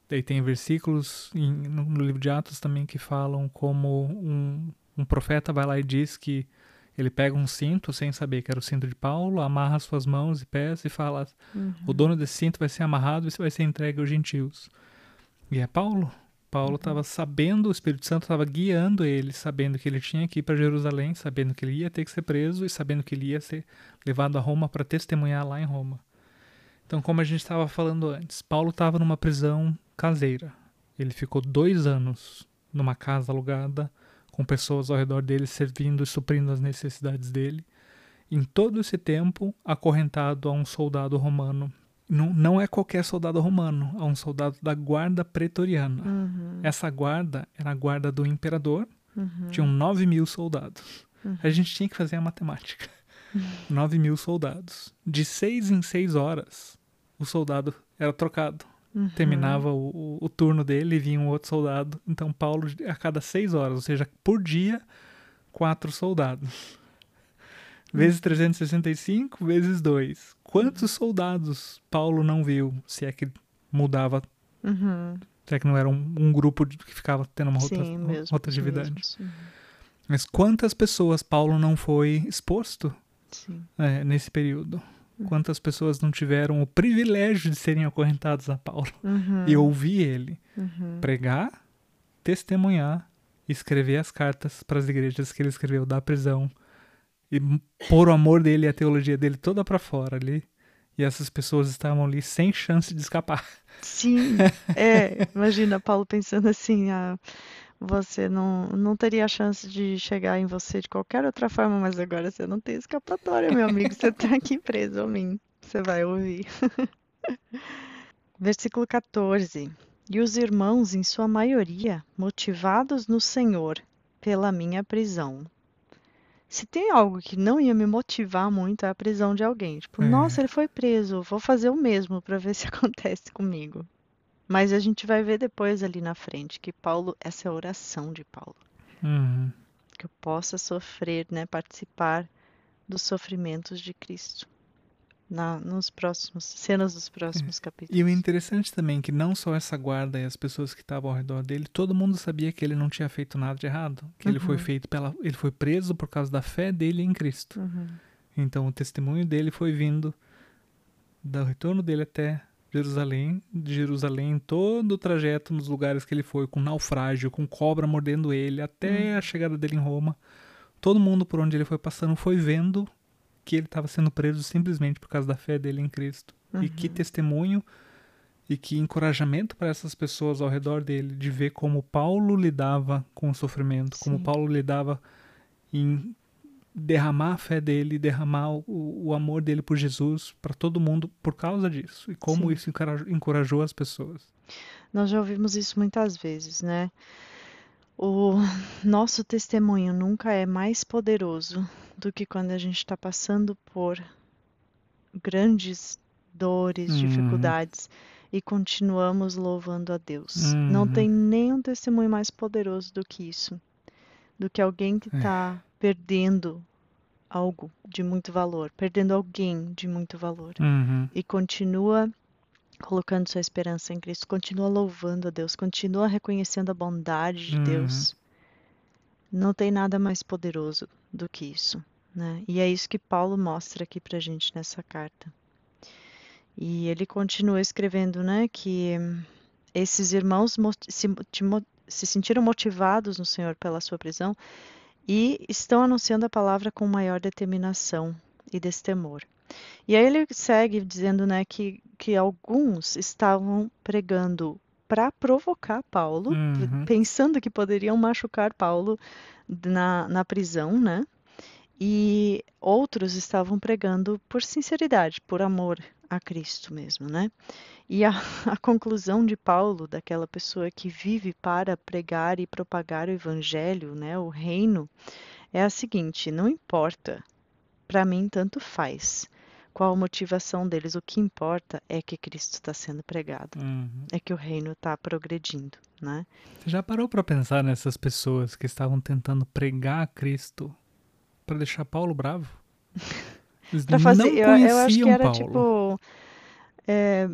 Daí tem versículos em- no, livro de Atos também que falam como um, um profeta vai lá e diz que ele pega um cinto sem saber que era o cinto de Paulo, amarra suas mãos e pés e fala: uhum, o dono desse cinto vai ser amarrado e vai ser entregue aos gentios. E é Paulo. Paulo estava sabendo, o Espírito Santo estava guiando ele, sabendo que ele tinha que ir para Jerusalém, sabendo que ele ia ter que ser preso e sabendo que ele ia ser levado a Roma para testemunhar lá em Roma. Então, como a gente estava falando antes, Paulo estava numa prisão caseira. Ele ficou dois anos numa casa alugada, com pessoas ao redor dele servindo e suprindo as necessidades dele. Em todo esse tempo, acorrentado a um soldado romano. Não, não é qualquer soldado romano, é um soldado da guarda pretoriana. uhum, Essa guarda era a guarda do imperador, uhum, tinham 9 mil soldados. Uhum. A gente tinha que fazer a matemática. <laughs> 9 mil soldados. De seis em seis horas, o soldado era trocado. uhum, Terminava o, o- o turno dele e vinha um outro soldado. Então, Paulo, a cada seis horas, ou seja, por dia, quatro soldados. Vezes 365, vezes 2. Quantos soldados Paulo não viu? Se é que mudava, uhum. se é que não era um, um grupo que ficava tendo uma rota, Sim, mesmo, rotatividade. mesmos, uhum, Mas quantas pessoas Paulo não foi exposto é, nesse período? Quantas pessoas não tiveram o privilégio de serem acorrentadas a Paulo Uhum, e ouvir ele uhum, pregar, testemunhar, escrever as cartas para as igrejas que ele escreveu da prisão e pôr o amor dele e a teologia dele toda para fora ali. E essas pessoas estavam ali sem chance de escapar. Sim, é, imagina Paulo pensando assim, ah, você não, não teria a chance de chegar em você de qualquer outra forma, mas agora você não tem escapatória, meu amigo, você tá aqui preso a mim, você vai ouvir. Versículo 14. E os irmãos, em sua maioria, motivados no Senhor pela minha prisão, Se tem algo que não ia me motivar muito é a prisão de alguém. Tipo, É. nossa, ele foi preso, vou fazer o mesmo para ver se <laughs> acontece comigo. Mas a gente vai ver depois ali na frente que Paulo, essa é a oração de Paulo, Uhum. que eu possa sofrer, né, participar dos sofrimentos de Cristo. Na, nos próximos, cenas dos próximos capítulos. E o interessante também é que não só essa guarda e as pessoas que estavam ao redor dele, todo mundo sabia que ele não tinha feito nada de errado, que ele foi Uhum. feito pela, ele foi preso por causa da fé dele em Cristo. Uhum. Então o testemunho dele foi vindo do retorno dele até Jerusalém, de Jerusalém, todo o trajeto nos lugares que ele foi, com naufrágio, com cobra mordendo ele, até a chegada dele em Roma. Todo mundo por onde ele foi passando foi vendo que ele estava sendo preso simplesmente por causa da fé dele em Cristo. E que testemunho e que encorajamento para essas pessoas ao redor dele de ver como Paulo lidava com o sofrimento, como Sim. Paulo lidava em derramar a fé dele, derramar o, o amor dele por Jesus para todo mundo por causa disso e como Sim. isso encorajou as pessoas. Nós já ouvimos isso muitas vezes, né? O nosso testemunho nunca é mais poderoso do que quando a gente está passando por grandes dores, Uhum. dificuldades e continuamos louvando a Deus. Não Uhum. tem nenhum testemunho mais poderoso do que isso. Do que alguém que É. está perdendo algo de muito valor, perdendo alguém de muito valor Uhum. e continua colocando sua esperança em Cristo, continua louvando a Deus, continua reconhecendo a bondade de Uhum. Deus. Não tem nada mais poderoso do que isso, né? E é isso que Paulo mostra aqui pra gente nessa carta. E ele continua escrevendo, né, que esses irmãos se, se sentiram motivados no Senhor pela sua prisão e estão anunciando a palavra com maior determinação e destemor. E aí ele segue dizendo, né, que, que alguns estavam pregando para provocar Paulo, Uhum. pensando que poderiam machucar Paulo na, na prisão, né? E outros estavam pregando por sinceridade, por amor a Cristo mesmo, né? E a, <laughs> a conclusão de Paulo, daquela pessoa que vive para pregar e propagar o evangelho, né, o reino, é a seguinte: não importa, para mim tanto faz qual a motivação deles, o que importa é que Cristo está sendo pregado, Uhum. é que o reino está progredindo, né? Você já parou para pensar nessas pessoas que estavam tentando pregar a Cristo para deixar Paulo bravo? <laughs> Eles Para fazer, não eu, conheciam eu acho que era Paulo. tipo. É,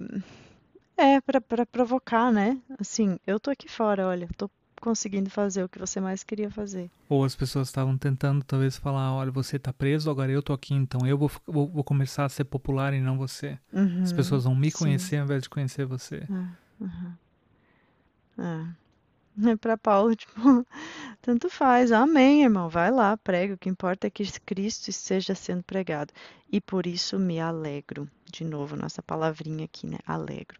é para provocar, né? Assim, eu tô aqui fora, olha, tô conseguindo fazer o que você mais queria fazer. Ou as pessoas estavam tentando talvez falar, olha, você tá preso, agora eu tô aqui, então eu vou, vou, vou começar a ser popular e não você. Uhum, As pessoas vão me sim. conhecer ao invés de conhecer você. É. <laughs> É para Paulo, tipo, <laughs> tanto faz. Amém, irmão. Vai lá, prega. O que importa é que Cristo esteja sendo pregado. E por isso me alegro. De novo, nossa palavrinha aqui, né? Alegro.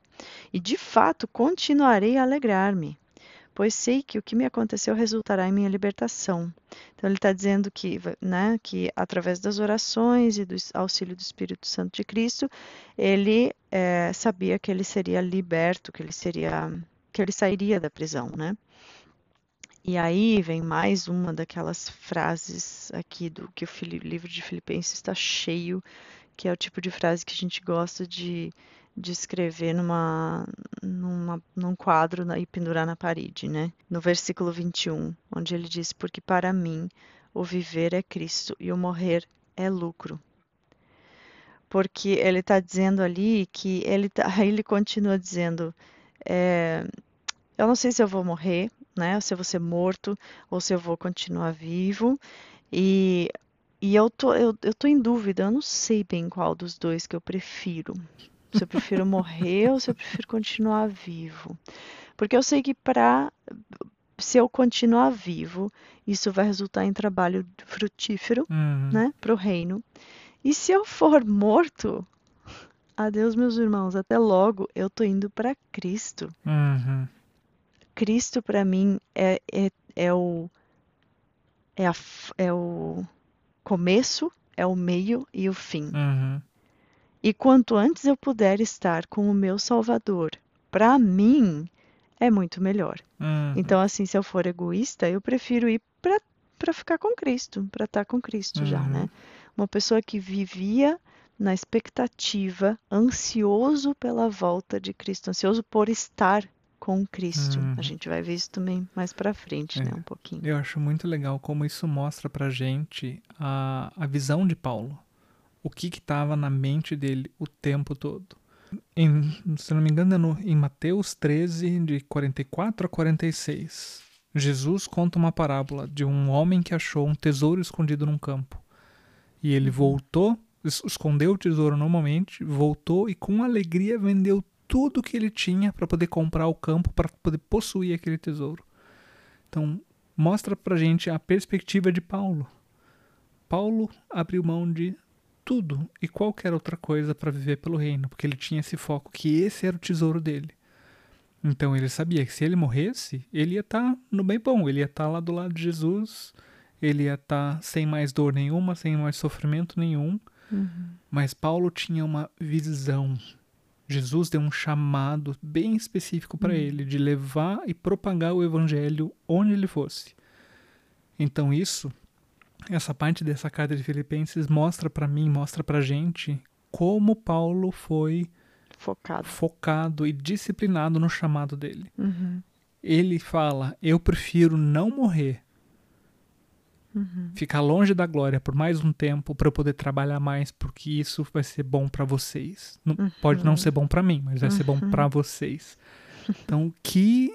E de fato continuarei a alegrar-me, pois sei que o que me aconteceu resultará em minha libertação. Então ele está dizendo que, né, que através das orações e do auxílio do Espírito Santo de Cristo, ele eh, sabia que ele seria liberto, que ele seria, que ele sairia da prisão, né? E aí vem mais uma daquelas frases aqui do que o livro de Filipenses está cheio, que é o tipo de frase que a gente gosta de, de escrever numa, numa, num quadro e pendurar na parede, né? No versículo 21, onde ele diz: Porque para mim o viver é Cristo e o morrer é lucro. Porque ele está dizendo ali que ele, tá, <laughs> ele continua dizendo: é, Eu não sei se eu vou morrer, né? Ou se eu vou ser morto, ou se eu vou continuar vivo. E, e eu, tô, eu, eu tô em dúvida, eu não sei bem qual dos dois que eu prefiro. Se eu prefiro morrer ou se eu prefiro continuar vivo. Porque eu sei que para se eu continuar vivo, isso vai resultar em trabalho frutífero, Uhum. né, para o reino. E se eu for morto, adeus meus irmãos, até logo, eu tô indo para Cristo. Uhum. Cristo para mim é, é, é o é, a, é o começo, é o meio e o fim. Uhum. E quanto antes eu puder estar com o meu Salvador, para mim é muito melhor. Uhum. Então, assim, se eu for egoísta, eu prefiro ir para ficar com Cristo, para estar com Cristo já, Uhum. né? Uma pessoa que vivia na expectativa, ansioso pela volta de Cristo, ansioso por estar com Cristo. Uhum. A gente vai ver isso também mais para frente, É. né? Um pouquinho. Eu acho muito legal como isso mostra pra gente a, a visão de Paulo. O que que estava na mente dele o tempo todo. Em, se não me engano, é no, em Mateus 13, de 44 a 46, Jesus conta uma parábola de um homem que achou um tesouro escondido num campo. E ele voltou, es- escondeu o tesouro normalmente, voltou e com alegria vendeu tudo que ele tinha para poder comprar o campo, para poder possuir aquele tesouro. Então, mostra pra gente a perspectiva de Paulo. Paulo abriu mão de tudo e qualquer outra coisa para viver pelo reino, porque ele tinha esse foco que esse era o tesouro dele. Então ele sabia que se ele morresse, ele ia estar no bem bom, ele ia estar lá do lado de Jesus, ele ia estar sem mais dor nenhuma, sem mais sofrimento nenhum. Uhum. Mas Paulo tinha uma visão. Jesus deu um chamado bem específico para ele de levar e propagar o evangelho onde ele fosse. Então isso, essa parte dessa carta de Filipenses mostra para mim, mostra pra gente como Paulo foi Focado. focado e disciplinado no chamado dele. Uhum. Ele fala: "Eu prefiro não morrer Uhum. ficar longe da glória por mais um tempo para eu poder trabalhar mais, porque isso vai ser bom para vocês. Não- Pode não ser bom para mim, mas vai ser bom para vocês. Então, que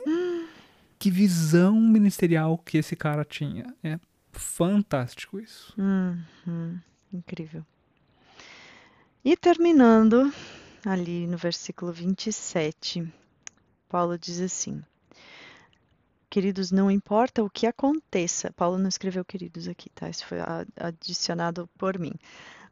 que visão ministerial que esse cara tinha. É fantástico isso. Uhum. Incrível. E terminando ali no versículo 27, Paulo diz assim: Queridos, não importa o que aconteça. Paulo não escreveu queridos aqui, tá? Isso foi adicionado por mim.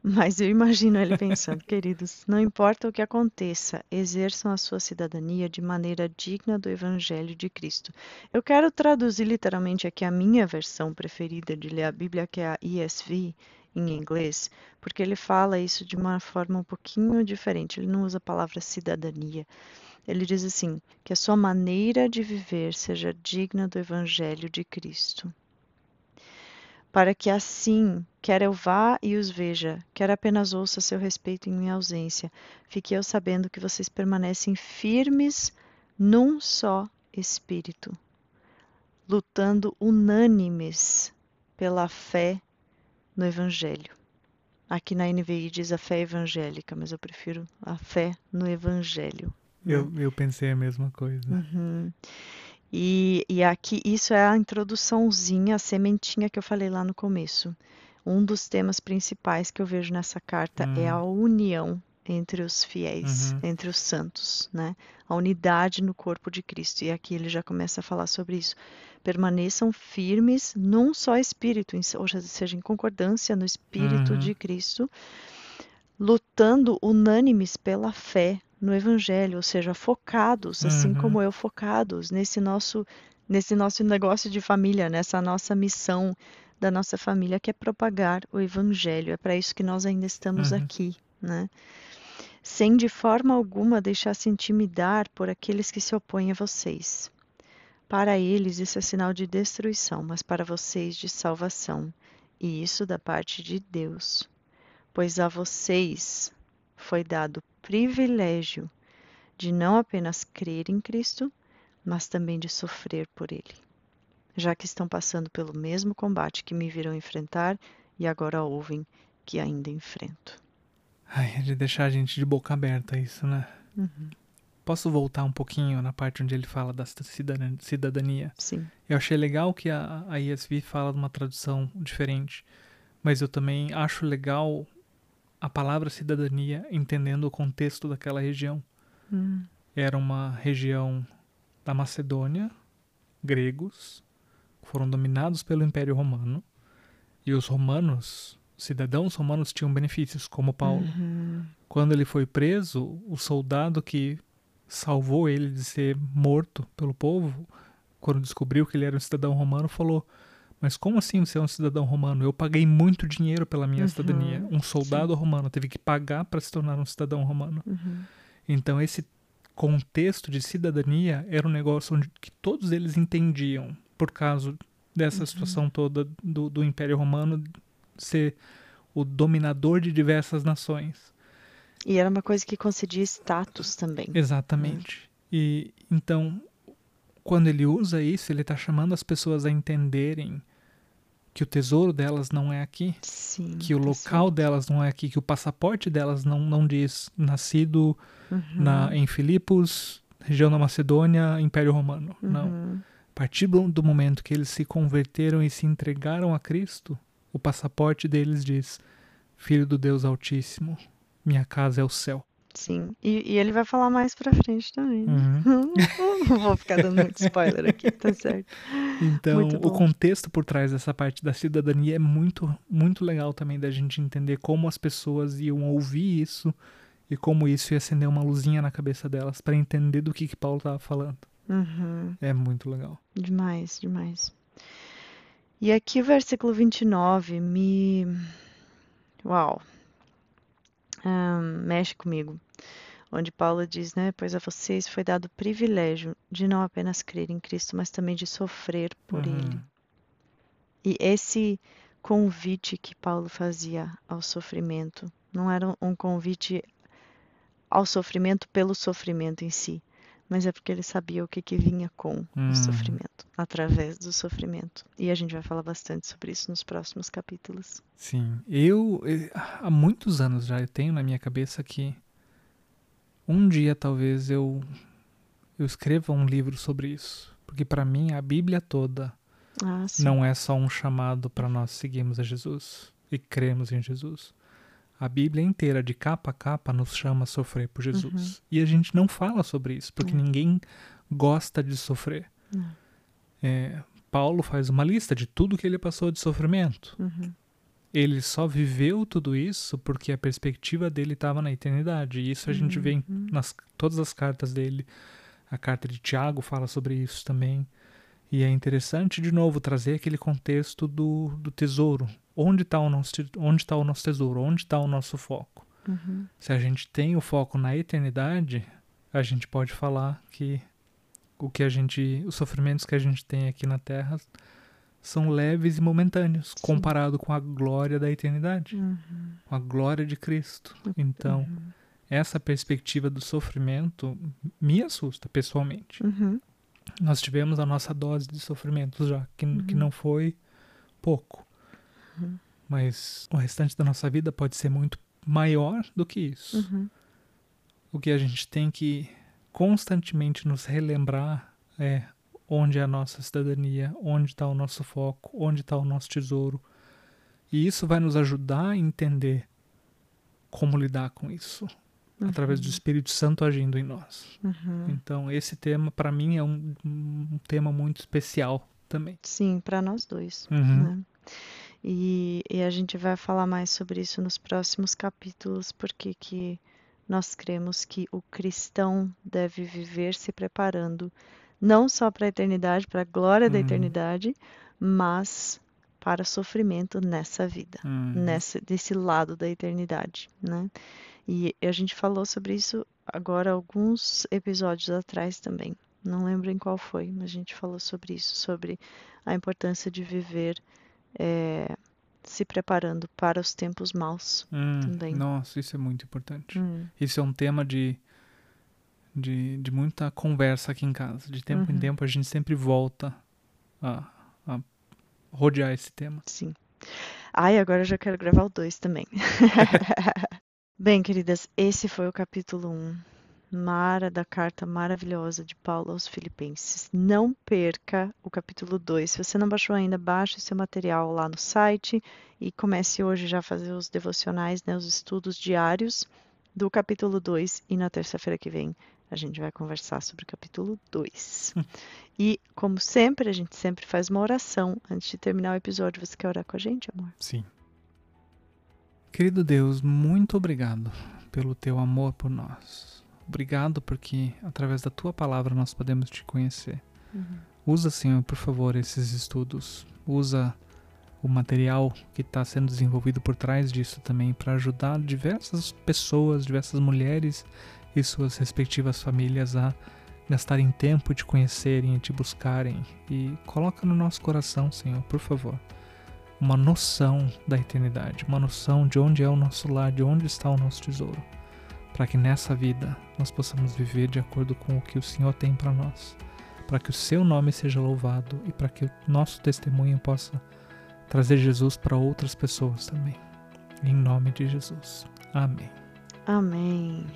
Mas eu imagino ele pensando, <laughs> queridos, não importa o que aconteça, exerçam a sua cidadania de maneira digna do Evangelho de Cristo. Eu quero traduzir literalmente aqui a minha versão preferida de ler a Bíblia, que é a ESV em inglês, porque ele fala isso de uma forma um pouquinho diferente. Ele não usa a palavra cidadania. Ele diz assim: que a sua maneira de viver seja digna do Evangelho de Cristo. Para que assim, quer eu vá e os veja, quer apenas ouça seu respeito em minha ausência, fique eu sabendo que vocês permanecem firmes num só espírito, lutando unânimes pela fé no Evangelho. Aqui na NVI diz a fé evangélica, mas eu prefiro a fé no Evangelho. Eu, eu pensei a mesma coisa. Uhum. E, e aqui, isso é a introduçãozinha, a sementinha que eu falei lá no começo. Um dos temas principais que eu vejo nessa carta é a união entre os fiéis, Uhum. entre os santos, né? A unidade no corpo de Cristo. E aqui ele já começa a falar sobre isso. Permaneçam firmes num só espírito, ou seja, em concordância no espírito Uhum. de Cristo, lutando unânimes pela fé no evangelho, ou seja, focados, assim Uhum. como eu focados nesse nosso nesse nosso negócio de família, nessa nossa missão da nossa família que é propagar o evangelho. É para isso que nós ainda estamos Uhum. aqui, né? Sem de forma alguma deixar se intimidar por aqueles que se opõem a vocês. Para eles isso é sinal de destruição, mas para vocês de salvação, e isso da parte de Deus. Pois a vocês foi dado o privilégio de não apenas crer em Cristo, mas também de sofrer por Ele, já que estão passando pelo mesmo combate que me viram enfrentar e agora ouvem que ainda enfrento. Ai, é de deixar a gente de boca aberta isso, né? Uhum. Posso voltar um pouquinho na parte onde ele fala da cidadania? cidadania? Sim. Eu achei legal que a, a ESV fala de uma tradução diferente, mas eu também acho legal a palavra cidadania entendendo o contexto daquela região. Hum, Era uma região da Macedônia, gregos, foram dominados pelo Império Romano, e os romanos, cidadãos romanos, tinham benefícios, como Paulo. uhum, Quando ele foi preso, o soldado que salvou ele de ser morto pelo povo, quando descobriu que ele era um cidadão romano, falou: Mas como assim você é um cidadão romano? Eu paguei muito dinheiro pela minha Uhum, cidadania. Um soldado romano teve que pagar para se tornar um cidadão romano. uhum, Então, esse contexto de cidadania era um negócio onde que todos eles entendiam, por causa dessa situação toda do, do Império Romano ser o dominador de diversas nações. E era uma coisa que concedia status também. Exatamente. E então, quando ele usa isso, ele está chamando as pessoas a entenderem que o tesouro delas não é aqui, Sim. que o local delas não é aqui, que o passaporte delas não, não diz nascido Uhum. na, em Filipos, região da Macedônia, Império Romano. Não. Uhum. A partir do do momento que eles se converteram e se entregaram a Cristo, o passaporte deles diz: Filho do Deus Altíssimo, minha casa é o céu. Sim. E, e ele vai falar mais pra frente também. né? Uhum. <laughs> Não vou ficar dando muito spoiler aqui, tá certo. Então, o contexto por trás dessa parte da cidadania é muito, muito legal também da gente entender como as pessoas iam ouvir isso e como isso ia acender uma luzinha na cabeça delas para entender do que, que Paulo estava falando. Uhum. É muito legal. Demais, demais. E aqui o versículo 29 me. Uau! Ahn, mexe comigo. Onde Paulo diz, né? Pois a vocês foi dado o privilégio de não apenas crer em Cristo, mas também de sofrer por Uhum. Ele. E esse convite que Paulo fazia ao sofrimento não era um convite ao sofrimento pelo sofrimento em si, mas é porque ele sabia o que, que vinha com Hum. o sofrimento, através do sofrimento. E a gente vai falar bastante sobre isso nos próximos capítulos. Sim, eu há muitos anos já eu tenho na minha cabeça que um dia talvez eu eu escreva um livro sobre isso, porque para mim a Bíblia toda Ah, não é só um chamado para nós seguirmos a Jesus e cremos em Jesus. A Bíblia inteira, de capa a capa, nos chama a sofrer por Jesus. E a gente não fala sobre isso, porque É. ninguém gosta de sofrer. Não. É, Paulo faz uma lista de tudo que ele passou de sofrimento. Uhum. Ele só viveu tudo isso porque a perspectiva dele estava na eternidade. E isso a gente vê em Uhum. nas todas as cartas dele. A carta de Tiago fala sobre isso também. E é interessante, de novo, trazer aquele contexto do, do tesouro. Onde está o, nosso onde tá o nosso tesouro? Onde está o nosso foco? Uhum. Se a gente tem o foco na eternidade, a gente pode falar que o que a gente, os sofrimentos que a gente tem aqui na Terra são leves e momentâneos, comparado com a glória da eternidade, Uhum. com a glória de Cristo. Então, essa perspectiva do sofrimento me assusta pessoalmente. Uhum. Nós tivemos a nossa dose de sofrimentos já, que, que não foi pouco. Uhum. Mas o restante da nossa vida pode ser muito maior do que isso. Uhum. O que a gente tem que constantemente nos relembrar é onde é a nossa cidadania, onde está o nosso foco, onde está o nosso tesouro. E isso vai nos ajudar a entender como lidar com isso, através do Espírito Santo agindo em nós. Uhum. Então, esse tema, para mim, é um, um tema muito especial também. Sim, para nós dois. Uhum. né? E, e a gente vai falar mais sobre isso nos próximos capítulos, porque que nós cremos que o cristão deve viver se preparando não só para a eternidade, para a glória da Uhum. eternidade, mas para sofrimento nessa vida, Hum, nessa, desse lado da eternidade, né? E a gente falou sobre isso agora alguns episódios atrás também. Não lembro em qual foi, mas a gente falou sobre isso, sobre a importância de viver eh, se preparando para os tempos maus. hum, também. Nossa, isso é muito importante. Hum, Isso é um tema de, de, de muita conversa aqui em casa. De tempo em Uhum. tempo a gente sempre volta a, a rodear esse tema. sim. Ai, agora eu já quero gravar o 2 também. <laughs> <laughs> Bem, queridas, esse foi o capítulo 1. Mara da carta maravilhosa de Paulo aos Filipenses. Não perca o capítulo 2. Se você não baixou ainda, baixe o seu material lá no site e comece hoje já a fazer os devocionais, né, os estudos diários do capítulo 2 e na terça-feira que vem a gente vai conversar sobre o capítulo 2. E, como sempre, a gente sempre faz uma oração antes de terminar o episódio. Você quer orar com a gente, amor? Sim. Querido Deus, muito obrigado pelo teu amor por nós. Obrigado porque através da tua palavra nós podemos te conhecer. Usa, Senhor, por favor, esses estudos. Usa o material que está sendo desenvolvido por trás disso também para ajudar diversas pessoas, diversas mulheres e suas respectivas famílias a gastarem tempo de conhecerem e te buscarem. E coloca no nosso coração, Senhor, por favor, uma noção da eternidade, uma noção de onde é o nosso lar, de onde está o nosso tesouro, para que nessa vida nós possamos viver de acordo com o que o Senhor tem para nós, para que o seu nome seja louvado e para que o nosso testemunho possa trazer Jesus para outras pessoas também. Em nome de Jesus. Amém. Amém.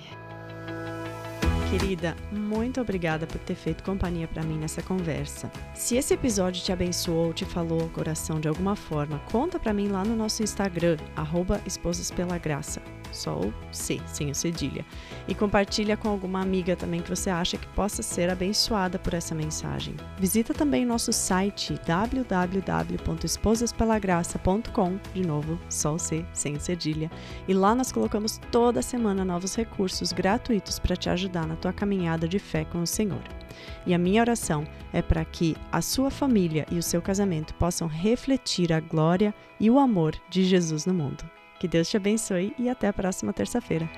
Querida, muito obrigada por ter feito companhia para mim nessa conversa. Se esse episódio te abençoou ou te falou ao coração de alguma forma, conta para mim lá no nosso Instagram, arroba Esposas Pela Graça só o C, sem o cedilha. E compartilha com alguma amiga também que você acha que possa ser abençoada por essa mensagem. Visita também nosso site www.esposaspelagraça.com, de novo, só o C, sem o cedilha. E lá nós colocamos toda semana novos recursos gratuitos para te ajudar na tua caminhada de fé com o Senhor. E a minha oração é para que a sua família e o seu casamento possam refletir a glória e o amor de Jesus no mundo. Que Deus te abençoe e até a próxima terça-feira.